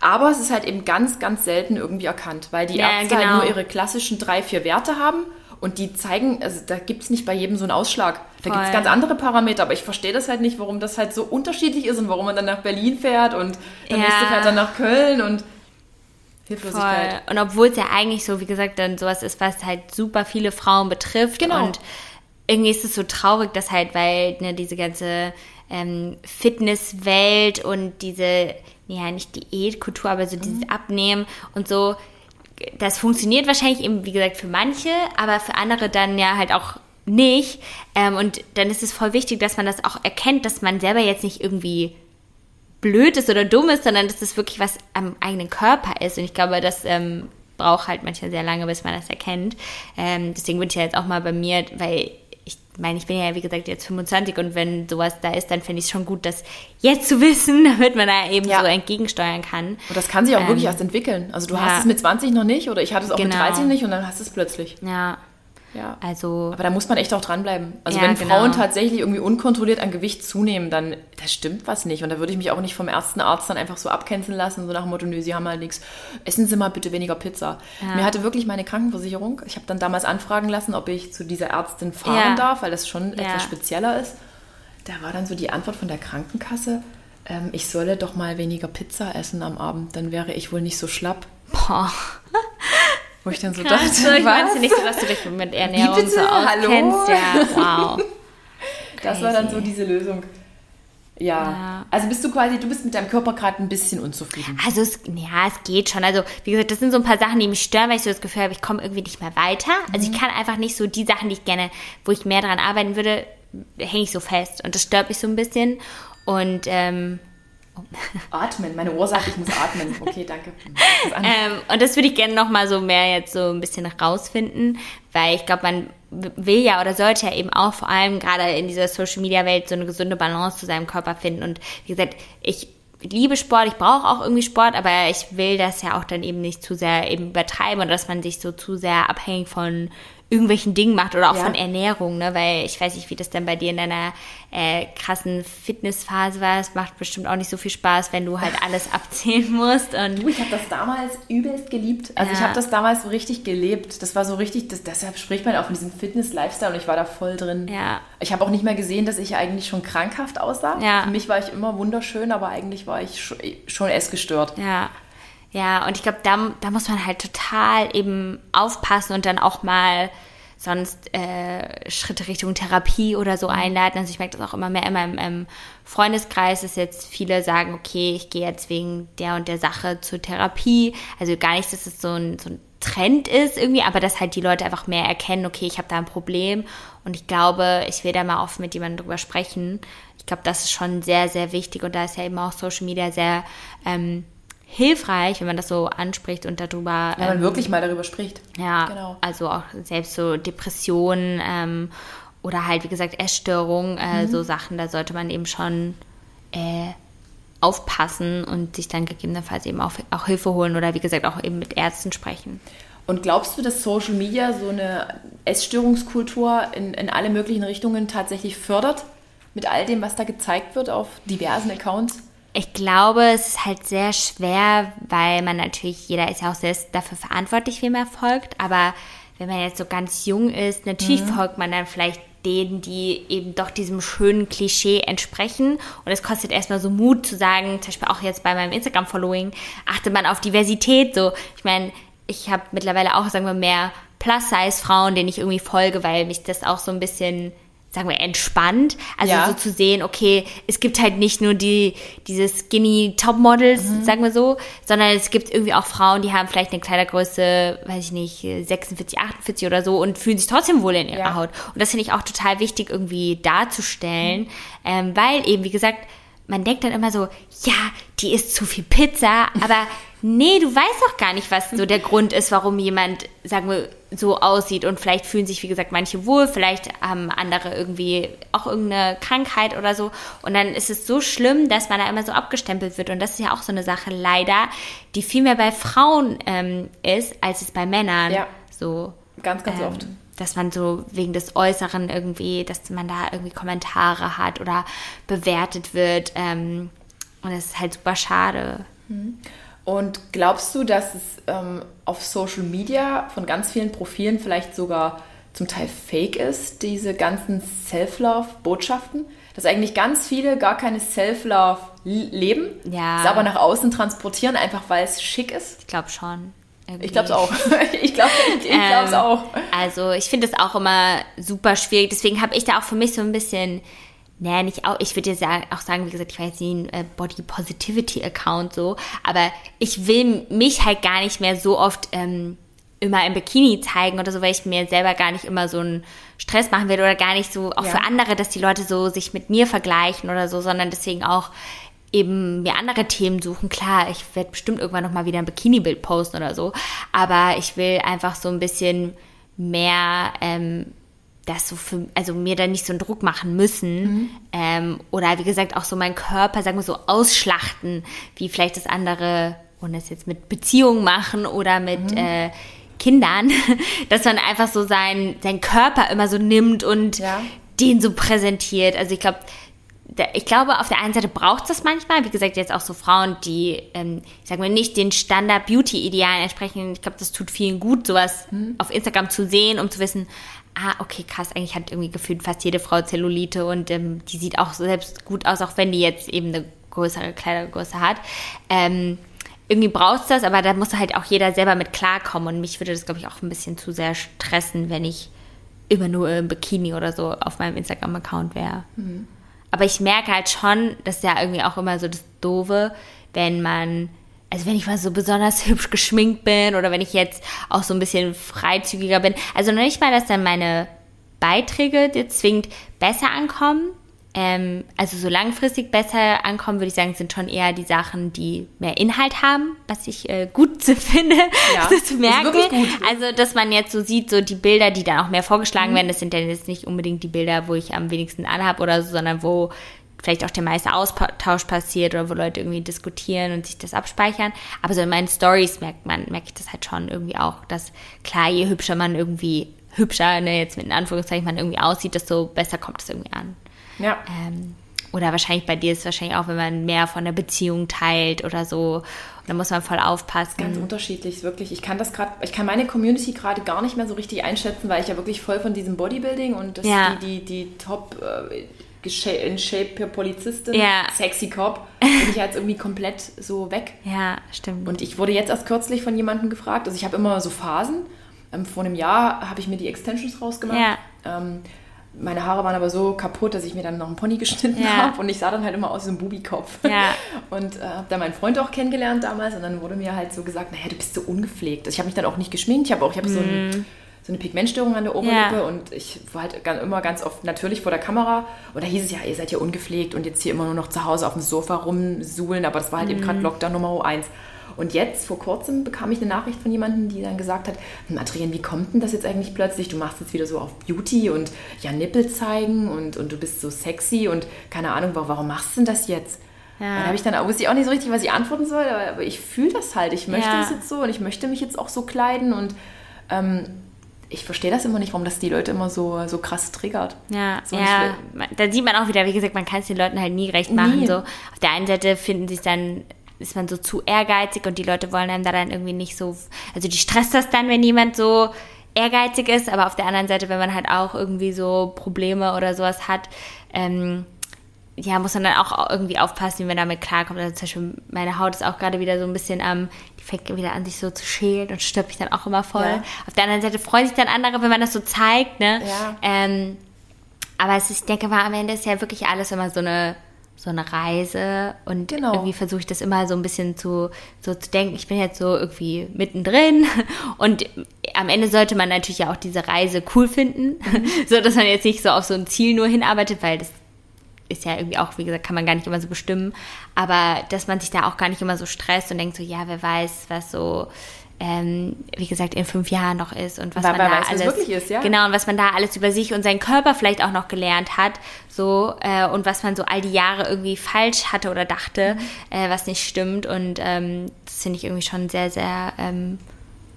Aber es ist halt eben ganz, ganz selten irgendwie erkannt, weil die Ja, Ärzte halt genau. nur ihre klassischen drei, vier Werte haben und die zeigen, also da gibt es nicht bei jedem so einen Ausschlag. Da gibt es Voll. ganz andere Parameter, aber ich verstehe das halt nicht, warum das halt so unterschiedlich ist und warum man dann nach Berlin fährt und der Ja. nächste fährt dann nach Köln und Voll. Hilflosigkeit. Und obwohl es ja eigentlich so, wie gesagt, dann sowas ist, was halt super viele Frauen betrifft. Genau. Und irgendwie ist es so traurig, dass halt, weil ne, diese ganze ähm, Fitnesswelt und diese, ja, nicht Diätkultur, aber so Mhm. dieses Abnehmen und so, das funktioniert wahrscheinlich eben, wie gesagt, für manche, aber für andere dann ja halt auch nicht. Ähm, und dann ist es voll wichtig, dass man das auch erkennt, dass man selber jetzt nicht irgendwie blöd ist oder dumm ist, sondern dass das wirklich was am eigenen Körper ist. Und ich glaube, das ähm, braucht halt manchmal sehr lange, bis man das erkennt. Ähm, deswegen bin ich ja jetzt auch mal bei mir, weil ich meine, ich bin ja, wie gesagt, jetzt 25 und wenn sowas da ist, dann finde ich es schon gut, das jetzt zu wissen, [LAUGHS] damit man da eben Ja. so entgegensteuern kann. Und das kann sich auch wirklich Ähm, erst entwickeln. Also du ja. hast es mit 20 noch nicht oder ich hatte es auch mit Genau. 13 nicht und dann hast du es plötzlich. Ja, Ja. also, Aber da muss man echt auch dranbleiben. Also Ja, wenn genau. Frauen tatsächlich irgendwie unkontrolliert an Gewicht zunehmen, dann da stimmt was nicht. Und da würde ich mich auch nicht vom ersten Arzt dann einfach so abcanceln lassen, so nach dem Motto, nö, Sie haben halt nichts. Essen Sie mal bitte weniger Pizza. Mir hatte wirklich meine Krankenversicherung. Ich habe dann damals anfragen lassen, ob ich zu dieser Ärztin fahren Ja. darf, weil das schon Ja. etwas spezieller ist. Da war dann so die Antwort von der Krankenkasse, ähm, ich solle doch mal weniger Pizza essen am Abend, dann wäre ich wohl nicht so schlapp. boah. [LAUGHS] Wo ich dann so Krass, dachte, ich was? meinst nicht so, dass du dich mit Ernährung bitte? so Hallo? auskennst. Ja, wow. [LAUGHS] Das war dann so diese Lösung. Ja. Ja. Also bist du quasi, du bist mit deinem Körper gerade ein bisschen unzufrieden. Also es, ja, es geht schon. Also wie gesagt, das sind so ein paar Sachen, die mich stören, weil ich so das Gefühl habe, ich komme irgendwie nicht mehr weiter. Also Mhm. ich kann einfach nicht so die Sachen, die ich gerne, wo ich mehr dran arbeiten würde, hänge ich so fest. Und das stört mich so ein bisschen. Und ähm, Atmen. Meine Ohr sagt, ich muss atmen. Okay, danke. Ähm, und das würde ich gerne noch mal so mehr jetzt so ein bisschen rausfinden, weil ich glaube, man will ja oder sollte ja eben auch vor allem gerade in dieser Social Media Welt so eine gesunde Balance zu seinem Körper finden. Und wie gesagt, ich liebe Sport, ich brauche auch irgendwie Sport, aber ich will das ja auch dann eben nicht zu sehr eben übertreiben oder dass man sich so zu sehr abhängig von irgendwelchen Dingen macht oder auch Ja. von Ernährung, ne? Weil ich weiß nicht, wie das dann bei dir in deiner äh, krassen Fitnessphase war. Es macht bestimmt auch nicht so viel Spaß, wenn du halt [LAUGHS] alles abzählen musst und Du, ich habe das damals übelst geliebt. Also ich Ja. habe das damals so richtig gelebt. Das war so richtig, das, deshalb spricht man auch von diesem Fitness-Lifestyle und ich war da voll drin. Ja. Ich habe auch nicht mehr gesehen, dass ich eigentlich schon krankhaft aussah. Ja. Für mich war ich immer wunderschön, aber eigentlich war ich schon, schon essgestört. Ja. Ja, und ich glaube, da, da muss man halt total eben aufpassen und dann auch mal sonst äh, Schritte Richtung Therapie oder so einleiten. Also ich merke das auch immer mehr in meinem ähm, Freundeskreis, dass jetzt viele sagen, okay, ich gehe jetzt wegen der und der Sache zur Therapie. Also gar nicht, dass es so ein, so ein Trend ist irgendwie, aber dass halt die Leute einfach mehr erkennen, okay, ich habe da ein Problem und ich glaube, ich will da mal offen mit jemandem drüber sprechen. Ich glaube, das ist schon sehr, sehr wichtig und da ist ja eben auch Social Media sehr ähm, hilfreich, wenn man das so anspricht und darüber Wenn man ähm, wirklich mal darüber spricht. ja, Genau. also auch selbst so Depressionen ähm, oder halt, wie gesagt, Essstörungen, äh, Mhm. so Sachen, da sollte man eben schon äh, aufpassen und sich dann gegebenenfalls eben auch, auch Hilfe holen oder wie gesagt auch eben mit Ärzten sprechen. Und glaubst du, dass Social Media so eine Essstörungskultur in, in alle möglichen Richtungen tatsächlich fördert? Mit all dem, was da gezeigt wird auf diversen Accounts? Ich glaube, es ist halt sehr schwer, weil man natürlich, jeder ist ja auch selbst dafür verantwortlich, wem er folgt. Aber wenn man jetzt so ganz jung ist, natürlich folgt man dann vielleicht denen, die eben doch diesem schönen Klischee entsprechen. Und es kostet erstmal so Mut zu sagen, zum Beispiel auch jetzt bei meinem Instagram-Following, achtet man auf Diversität. So, ich meine, ich habe mittlerweile auch, sagen wir, mehr Plus-Size-Frauen, denen ich irgendwie folge, weil mich das auch so ein bisschen sagen wir, entspannt. Also Ja. so zu sehen, okay, es gibt halt nicht nur die, diese skinny Topmodels, sagen wir so, sondern es gibt irgendwie auch Frauen, die haben vielleicht eine Kleidergröße, weiß ich nicht, 46, 48 oder so und fühlen sich trotzdem wohl in ihrer Ja. Haut. Und das finde ich auch total wichtig irgendwie darzustellen, ähm, weil eben, wie gesagt, man denkt dann immer so, ja, die isst zu viel Pizza, aber [LAUGHS] nee, du weißt doch gar nicht, was so der Grund ist, warum jemand, sagen wir, so aussieht. Und vielleicht fühlen sich, wie gesagt, manche wohl, vielleicht haben andere irgendwie auch irgendeine Krankheit oder so. Und dann ist es so schlimm, dass man da immer so abgestempelt wird. Und das ist ja auch so eine Sache, leider, die viel mehr bei Frauen ähm, ist, als es bei Männern. Ja. So. Ganz, ganz Ähm, oft. Dass man so wegen des Äußeren irgendwie, dass man da irgendwie Kommentare hat oder bewertet wird. Ähm, und das ist halt super schade. Und glaubst du, dass es ähm, auf Social Media von ganz vielen Profilen vielleicht sogar zum Teil fake ist, diese ganzen Self-Love-Botschaften? Dass eigentlich ganz viele gar keine Self-Love leben, Ja. es aber nach außen transportieren, einfach weil es schick ist? Ich glaube schon. Irgendwie. [LAUGHS] Ich glaube es auch. ich glaube glaub's Ähm, auch. Also ich finde es auch immer super schwierig. Deswegen habe ich da auch für mich so ein bisschen, naja, nicht auch, ich würde dir sagen, auch sagen, wie gesagt, ich war jetzt nie ein äh, Body Positivity Account so, aber ich will mich halt gar nicht mehr so oft ähm, immer im Bikini zeigen oder so, weil ich mir selber gar nicht immer so einen Stress machen will oder gar nicht so, auch Ja. für andere, dass die Leute so sich mit mir vergleichen oder so, sondern deswegen auch eben mir andere Themen suchen. Klar, ich werde bestimmt irgendwann noch mal wieder ein Bikini-Bild posten oder so, aber ich will einfach so ein bisschen mehr ähm, das so für, also mir da nicht so einen Druck machen müssen. Mhm. Ähm, oder wie gesagt, auch so meinen Körper, sagen wir so, ausschlachten, wie vielleicht das andere, und das jetzt mit Beziehungen machen oder mit mhm. äh, Kindern, [LAUGHS] dass man einfach so seinen, seinen Körper immer so nimmt und ja. den so präsentiert. Also ich glaube, ich glaube, auf der einen Seite braucht es das manchmal. Wie gesagt, jetzt auch so Frauen, die, ähm, ich sag mal, nicht den Standard-Beauty-Idealen entsprechen. Ich glaube, das tut vielen gut, sowas mhm. auf Instagram zu sehen, um zu wissen, ah, okay, krass, eigentlich hat irgendwie gefühlt fast jede Frau Zellulite und ähm, die sieht auch selbst gut aus, auch wenn die jetzt eben eine größere Kleidergröße hat. Ähm, irgendwie brauchst du das, aber da muss halt auch jeder selber mit klarkommen und mich würde das, glaube ich, auch ein bisschen zu sehr stressen, wenn ich immer nur im Bikini oder so auf meinem Instagram-Account wäre. Mhm. Aber ich merke halt schon, das ist ja irgendwie auch immer so das Doofe, wenn man, also wenn ich mal so besonders [LAUGHS] hübsch geschminkt bin oder wenn ich jetzt auch so ein bisschen freizügiger bin. Also noch nicht mal, dass dann meine Beiträge jetzt zwingend besser ankommen, ähm, also so langfristig besser ankommen, würde ich sagen, sind schon eher die Sachen, die mehr Inhalt haben, was ich äh, gut [LAUGHS] finde, ja, zu merken. Also, dass man jetzt so sieht, so die Bilder, die dann auch mehr vorgeschlagen mhm. werden, das sind dann jetzt nicht unbedingt die Bilder, wo ich am wenigsten anhabe oder so, sondern wo vielleicht auch der meiste Austausch passiert oder wo Leute irgendwie diskutieren und sich das abspeichern. Aber so in meinen Stories merkt man, merke ich das halt schon irgendwie auch, dass klar, je hübscher man irgendwie, hübscher, ne, jetzt mit Anführungszeichen man irgendwie aussieht, desto besser kommt es irgendwie an. Ja. Ähm, oder wahrscheinlich bei dir ist es wahrscheinlich auch, wenn man mehr von der Beziehung teilt oder so. Da muss man voll aufpassen. Ganz unterschiedlich, wirklich. Ich kann das gerade, ich kann meine Community gerade gar nicht mehr so richtig einschätzen, weil ich ja wirklich voll von diesem Bodybuilding und das ja. die, die, die Top äh, in Shape Polizistin, ja. sexy Cop, [LAUGHS] bin ich jetzt irgendwie komplett so weg. Ja, stimmt. Und ich wurde jetzt erst kürzlich von jemandem gefragt, also ich habe immer so Phasen. Ähm, vor einem Jahr habe ich mir die Extensions rausgemacht. Ja. Ähm, meine Haare waren aber so kaputt, dass ich mir dann noch einen Pony geschnitten ja. habe und ich sah dann halt immer aus wie ein Bubikopf. Ja. [LAUGHS] Und äh, habe dann meinen Freund auch kennengelernt damals und dann wurde mir halt so gesagt, naja, du bist so ungepflegt. Also ich habe mich dann auch nicht geschminkt, ich habe auch, ich habe mm. so, ein, mhm. So, eine Pigmentstörung an der Oberlippe ja. und ich war halt immer ganz oft natürlich vor der Kamera und da hieß es ja, ihr seid ja ungepflegt und jetzt hier immer nur noch zu Hause auf dem Sofa rumsuhlen, aber das war halt mm. eben gerade mhm. Lockdown Nummer eins. Und jetzt, vor kurzem, bekam ich eine Nachricht von jemandem, die dann gesagt hat, hm, Adrian, wie kommt denn das jetzt eigentlich plötzlich? Du machst jetzt wieder so auf Beauty und ja, Nippel zeigen und, und du bist so sexy und keine Ahnung, warum machst du denn das jetzt? Ja. Dann habe ich dann wusste ich auch nicht so richtig, was ich antworten soll, aber, ich fühle das halt. Ich möchte ja. das jetzt so und ich möchte mich jetzt auch so kleiden und ähm, ich verstehe das immer nicht, warum das die Leute immer so, so krass triggert. Ja, so ja. da sieht man auch wieder, wie gesagt, man kann es den Leuten halt nie recht machen. Nie. So. Auf der einen Seite finden es dann ist man so zu ehrgeizig und die Leute wollen einem da dann irgendwie nicht so, also die stresst das dann, wenn jemand so ehrgeizig ist, aber auf der anderen Seite, wenn man halt auch irgendwie so Probleme oder sowas hat, ähm, ja, muss man dann auch irgendwie aufpassen, wie man damit klarkommt. Also zum Beispiel meine Haut ist auch gerade wieder so ein bisschen am, die fängt wieder an, sich so zu schälen und stirbt mich dann auch immer voll. Ja. Auf der anderen Seite freuen sich dann andere, wenn man das so zeigt, ne? Ja. Ähm, aber es ist, ich denke mal, am Ende ist ja wirklich alles immer so eine so eine Reise und genau. irgendwie versuche ich das immer so ein bisschen zu, so zu denken, ich bin jetzt so irgendwie mittendrin [LAUGHS] und am Ende sollte man natürlich ja auch diese Reise cool finden, mhm. [LAUGHS] so dass man jetzt nicht so auf so ein Ziel nur hinarbeitet, weil das ist ja irgendwie auch, wie gesagt, kann man gar nicht immer so bestimmen, aber dass man sich da auch gar nicht immer so stresst und denkt so, ja, wer weiß, was so ähm, wie gesagt, in fünf Jahren noch ist und was Weil man da weiß, alles ist, ja? genau und was man da alles über sich und seinen Körper vielleicht auch noch gelernt hat, so äh, und was man so all die Jahre irgendwie falsch hatte oder dachte, mhm. äh, was nicht stimmt und ähm, das finde ich irgendwie schon sehr sehr ähm,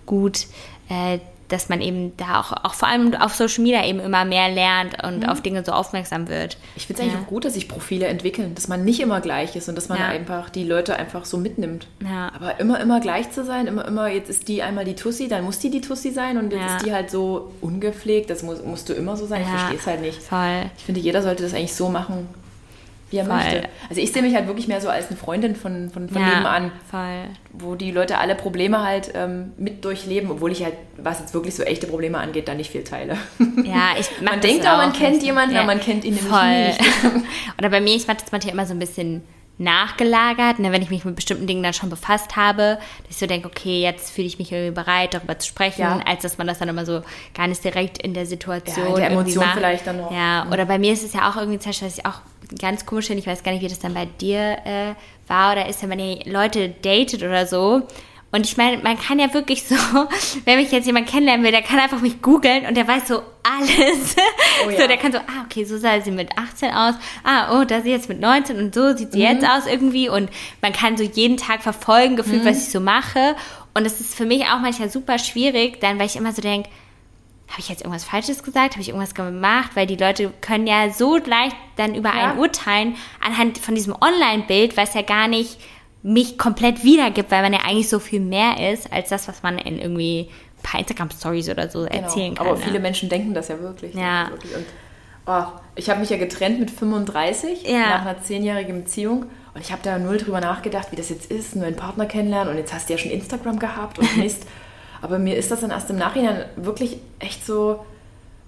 gut. Äh, dass man eben da auch, auch vor allem auf Social Media eben immer mehr lernt und mhm. auf Dinge so aufmerksam wird. Ich finde es eigentlich ja. auch gut, dass sich Profile entwickeln, dass man nicht immer gleich ist und dass man ja. einfach die Leute einfach so mitnimmt. Ja. Aber immer, immer gleich zu sein, immer, immer, jetzt ist die einmal die Tussi, dann muss die die Tussi sein und jetzt ist die halt so ungepflegt, das muss, musst du immer so sein. Ich verstehe es halt nicht. Voll. Ich finde, jeder sollte das eigentlich so machen, wie er voll. möchte. Also ich sehe mich halt wirklich mehr so als eine Freundin von, von, von ja, nebenan. Voll. Wo die Leute alle Probleme halt ähm, mit durchleben, obwohl ich halt, was jetzt wirklich so echte Probleme angeht, da nicht viel teile. Ja, ich [LAUGHS] Man denkt auch, man kennt jemanden, ja. aber man kennt ihn voll. nämlich nicht. [LAUGHS] [LAUGHS] Oder bei mir, ich mache das manchmal immer so ein bisschen nachgelagert, ne, wenn ich mich mit bestimmten Dingen dann schon befasst habe, dass ich so denke, okay, jetzt fühle ich mich irgendwie bereit, darüber zu sprechen, ja. als dass man das dann immer so gar nicht direkt in der Situation. Ja, der Emotion vielleicht dann noch. Ja, oder bei mir ist es ja auch irgendwie zum Beispiel, dass ich auch ganz komisch finde, ich weiß gar nicht, wie das dann bei dir äh, war oder ist, wenn ihr Leute datet oder so. Und ich meine, man kann ja wirklich so, [LAUGHS] wenn mich jetzt jemand kennenlernen will, der kann einfach mich googeln und der weiß so alles. [LAUGHS] Oh ja. So, der kann so, ah, okay, so sah sie mit 18 aus. Ah, oh, da sie jetzt mit 19 und so sieht sie Mhm. jetzt aus irgendwie. Und man kann so jeden Tag verfolgen, gefühlt, Mhm. was ich so mache. Und es ist für mich auch manchmal super schwierig, dann, weil ich immer so denke, habe ich jetzt irgendwas Falsches gesagt? Habe ich irgendwas gemacht? Weil die Leute können ja so leicht dann über Ja. einen urteilen anhand von diesem Online-Bild, was ja gar nicht mich komplett wiedergibt, weil man ja eigentlich so viel mehr ist, als das, was man in irgendwie ein paar Instagram-Stories oder so erzählen kann. Genau. Aber ne? viele Menschen denken das ja wirklich. Ja. Wirklich. Und, oh, ich habe mich ja getrennt mit 35 Ja. nach einer zehnjährigen Beziehung. Und ich habe da null drüber nachgedacht, wie das jetzt ist, einen neuen Partner kennenlernen. Und jetzt hast du ja schon Instagram gehabt und [LAUGHS] Mist. Aber mir ist das dann erst im Nachhinein wirklich echt so,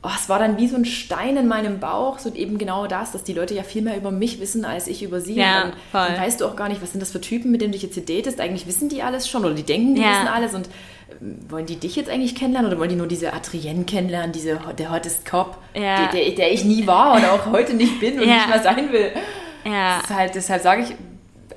oh, es war dann wie so ein Stein in meinem Bauch, so eben genau das, dass die Leute ja viel mehr über mich wissen, als ich über sie. Ja, und dann, dann weißt du auch gar nicht, was sind das für Typen, mit denen du dich jetzt hier datest. Eigentlich wissen die alles schon oder die denken, die Ja. wissen alles. Und ähm, wollen die dich jetzt eigentlich kennenlernen oder wollen die nur diese Adrienne kennenlernen, diese, der hottest Cop, Ja. der, der, der ich nie war oder auch heute nicht bin und nicht mehr sein will. Ja, halt, deshalb sage ich,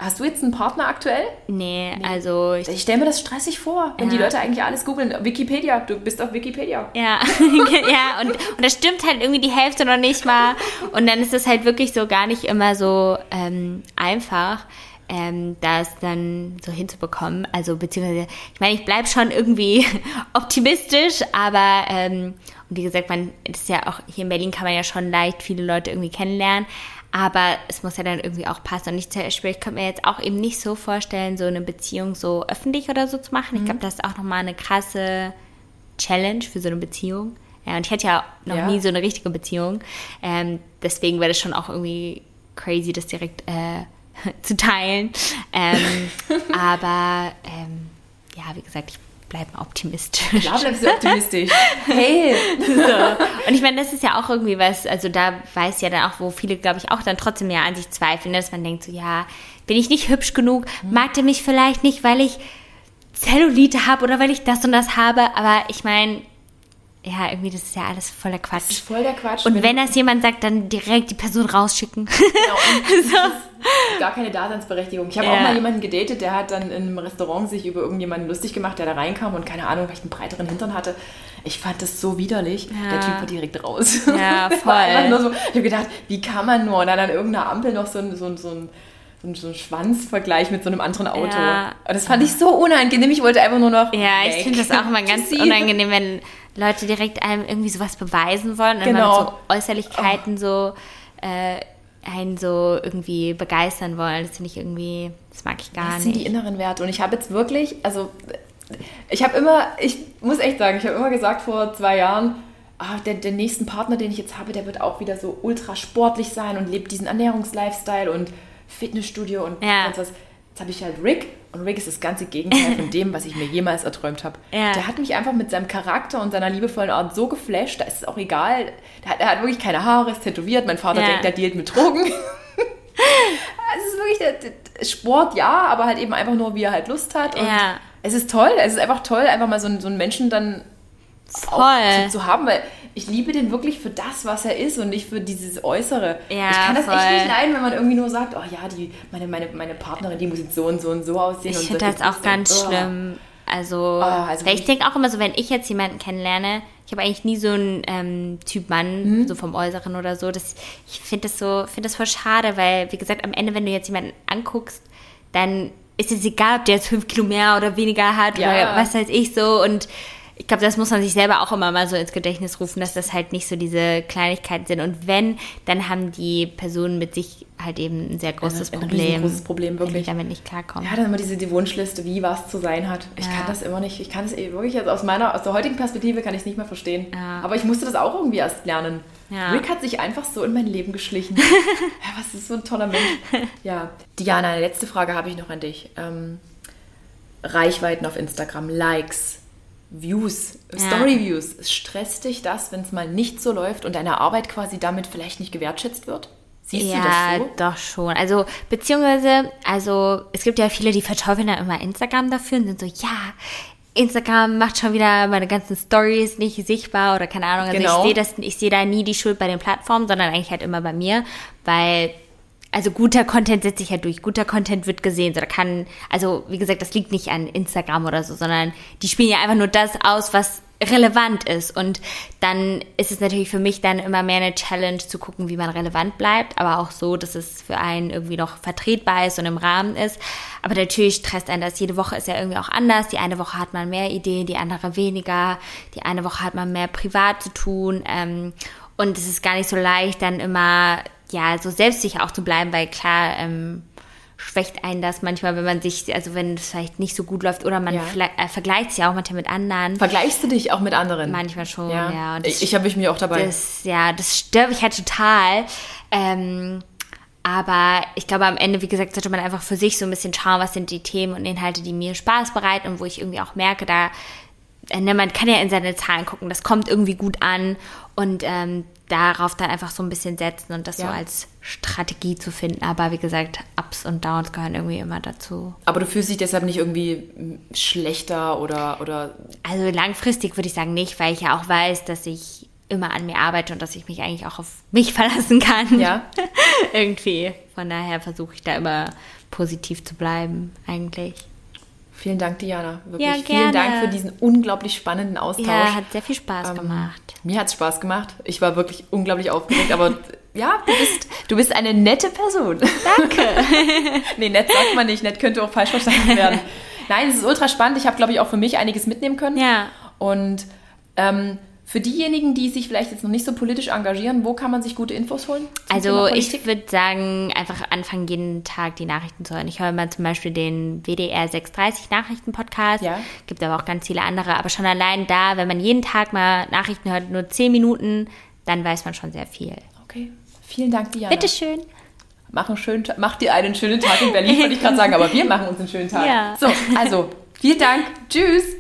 hast du jetzt einen Partner aktuell? nee, also ich Ich stelle mir das stressig vor, wenn die Ja. Leute eigentlich alles googeln. Wikipedia, du bist auf Wikipedia. Ja, [LAUGHS] ja, und, und das stimmt halt irgendwie die Hälfte noch nicht mal. Und dann ist es halt wirklich so gar nicht immer so ähm, einfach, ähm, das dann so hinzubekommen. Also beziehungsweise, ich meine, ich bleib schon irgendwie [LAUGHS] optimistisch, aber ähm, und wie gesagt, man ist ja auch hier in Berlin kann man ja schon leicht viele Leute irgendwie kennenlernen. Aber es muss ja dann irgendwie auch passen. Und ich zum Beispiel, ich könnte mir jetzt auch eben nicht so vorstellen, so eine Beziehung so öffentlich oder so zu machen. Ich glaube, das ist auch nochmal eine krasse Challenge für so eine Beziehung. Ja, und ich hatte ja noch Ja. nie so eine richtige Beziehung. Ähm, deswegen wäre das schon auch irgendwie crazy, das direkt äh, [LAUGHS] zu teilen. Ähm, [LAUGHS] aber ähm, ja, wie gesagt, ich bleibe optimistisch. Klar bleibst du optimistisch. Hey! [LAUGHS] So. Und ich meine, das ist ja auch irgendwie was, also da weiß ja dann auch, wo viele, glaube ich, auch dann trotzdem ja an sich zweifeln, dass man denkt so, ja, bin ich nicht hübsch genug? Mag der mich vielleicht nicht, weil ich Zellulite habe oder weil ich das und das habe? Aber ich meine, ja, irgendwie, das ist ja alles voller Das Quatsch. ist voll der Quatsch. Und wenn das jemand sagt, dann direkt die Person rausschicken. Genau, [LAUGHS] so. Gar keine Daseinsberechtigung. Ich habe Ja. auch mal jemanden gedatet, der hat dann in einem Restaurant sich über irgendjemanden lustig gemacht, der da reinkam und keine Ahnung, vielleicht einen breiteren Hintern hatte. Ich fand das so widerlich. Ja. Der Typ war direkt raus. Ja, [LAUGHS] voll. so, ich habe gedacht, wie kann man nur? Und dann an irgendeiner Ampel noch so ein, so ein, so ein so ein, Schwanzvergleich mit so einem anderen Auto. Ja. Und das fand ich so unangenehm. Ich wollte einfach nur noch. Ja, ich weg. finde das auch immer ganz unangenehm, wenn Leute direkt einem irgendwie sowas beweisen wollen und Genau. mit so Äußerlichkeiten so äh, einen so irgendwie begeistern wollen. Das finde ich irgendwie, das mag ich gar Das sind die nicht. inneren Werte. Und ich habe jetzt wirklich, also ich habe immer, ich muss echt sagen, ich habe immer gesagt vor zwei Jahren, ah, der, der nächsten Partner, den ich jetzt habe, der wird auch wieder so ultra sportlich sein und lebt diesen Ernährungslifestyle und Fitnessstudio und Ja. sonst was. Jetzt habe ich halt Rick und Rick ist das ganze Gegenteil von dem, was ich mir jemals erträumt habe. Ja. Der hat mich einfach mit seinem Charakter und seiner liebevollen Art so geflasht, da ist es auch egal. Der hat, er hat wirklich keine Haare, ist tätowiert. Mein Vater Ja. denkt, der dealt mit Drogen. [LAUGHS] Es ist wirklich der, der Sport, ja, aber halt eben einfach nur, wie er halt Lust hat. Und Ja. Es ist toll, es ist einfach toll, einfach mal so, einen- so einen Menschen dann Voll. zu, haben, weil ich liebe den wirklich für das, was er ist und nicht für dieses Äußere. Ja, ich kann das echt voll. nicht leiden, wenn man irgendwie nur sagt, oh ja, die, meine, meine, meine Partnerin, die muss jetzt so und so und so aussehen. Ich und finde solche das auch Brüste. ganz Oh. schlimm. Also, Ah, also ich denke auch immer so, wenn ich jetzt jemanden kennenlerne, ich habe eigentlich nie so einen ähm, Typ Mann, Mhm. so vom Äußeren oder so. Das, ich finde das so, finde das voll schade, weil, wie gesagt, am Ende, wenn du jetzt jemanden anguckst, dann ist es egal, ob der jetzt fünf Kilo mehr oder weniger hat Ja. oder was weiß ich so. Und ich glaube, das muss man sich selber auch immer mal so ins Gedächtnis rufen, dass das halt nicht so diese Kleinigkeiten sind. Und wenn, dann haben die Personen mit sich halt eben ein sehr großes ein Problem. riesengroßes Problem, Wenn die wirklich. damit nicht klarkommen. Ja, dann immer diese die Wunschliste, wie was zu sein hat. Ich Ja. kann das immer nicht. Ich kann es eh wirklich, also aus meiner, aus der heutigen Perspektive kann ich es nicht mehr verstehen. Ja. Aber ich musste das auch irgendwie erst lernen. Ja. Rick hat sich einfach so in mein Leben geschlichen. [LAUGHS] ja, was ist so ein toller Mensch. Ja. Diana, eine letzte Frage habe ich noch an dich. Ähm, Reichweiten auf Instagram, Likes, Views, Story-Views. Stresst dich das, wenn es mal nicht so läuft und deine Arbeit quasi damit vielleicht nicht gewertschätzt wird? Siehst ja, du das so? doch schon. Also, beziehungsweise, also, es gibt ja viele, die verteufeln dann immer Instagram dafür und sind so, ja, Instagram macht schon wieder meine ganzen Stories nicht sichtbar oder keine Ahnung. Also Genau. ich sehe das, ich sehe da nie die Schuld bei den Plattformen, sondern eigentlich halt immer bei mir, weil also guter Content setzt sich halt durch. Guter Content wird gesehen. So, da kann, also wie gesagt, das liegt nicht an Instagram oder so, sondern die spielen ja einfach nur das aus, was relevant ist. Und dann ist es natürlich für mich dann immer mehr eine Challenge zu gucken, wie man relevant bleibt, aber auch so, dass es für einen irgendwie noch vertretbar ist und im Rahmen ist. Aber natürlich stresst einen das. Jede Woche ist ja irgendwie auch anders. Die eine Woche hat man mehr Ideen, die andere weniger. Die eine Woche hat man mehr privat zu tun. Ähm, und es ist gar nicht so leicht, dann immer, ja, so selbstsicher auch zu bleiben, weil klar, ähm, schwächt einen das manchmal, wenn man sich, also wenn es vielleicht nicht so gut läuft oder man Ja. äh, vergleicht sich auch manchmal mit anderen. Vergleichst du dich auch mit anderen? Manchmal schon, Ja. ja. Und ich ich habe mich auch dabei. das, ja, das stört mich halt total. Ähm, aber ich glaube, am Ende, wie gesagt, sollte man einfach für sich so ein bisschen schauen, was sind die Themen und Inhalte, die mir Spaß bereiten und wo ich irgendwie auch merke, da, äh, ne, man kann ja in seine Zahlen gucken, das kommt irgendwie gut an und ähm, darauf dann einfach so ein bisschen setzen und das so Ja. als Strategie zu finden. Aber wie gesagt, Ups und Downs gehören irgendwie immer dazu. Aber du fühlst dich deshalb nicht irgendwie schlechter oder, oder Also langfristig würde ich sagen nicht, weil ich ja auch weiß, dass ich immer an mir arbeite und dass ich mich eigentlich auch auf mich [LAUGHS] verlassen kann. Ja. [LAUGHS] Irgendwie. Von daher versuche ich da immer positiv zu bleiben, eigentlich. Vielen Dank, Diana. Wirklich Ja, vielen. Dank für diesen unglaublich spannenden Austausch. Ja, hat sehr viel Spaß Ähm, gemacht. Mir hat es Spaß gemacht. Ich war wirklich unglaublich aufgeregt, aber [LAUGHS] ja, du bist, du bist eine nette Person. Danke. [LAUGHS] nee, nett sagt man nicht. Nett könnte auch falsch verstanden werden. [LAUGHS] Nein, es ist ultra spannend. Ich habe, glaube ich, auch für mich einiges mitnehmen können. Ja. Und ähm, für diejenigen, die sich vielleicht jetzt noch nicht so politisch engagieren, wo kann man sich gute Infos holen? Also ich würde sagen, einfach anfangen, jeden Tag die Nachrichten zu hören. Ich höre mal zum Beispiel den WDR 630 Nachrichten-Podcast. Ja. Gibt aber auch ganz viele andere. Aber schon allein da, wenn man jeden Tag mal Nachrichten hört, nur 10 Minuten, dann weiß man schon sehr viel. Okay. Vielen Dank, Diana. Bitteschön. Mach, einen schönen, mach dir einen schönen Tag in Berlin, [LAUGHS] wollte ich gerade sagen, aber wir machen uns einen schönen Tag. Ja. So, also, vielen Dank. Tschüss.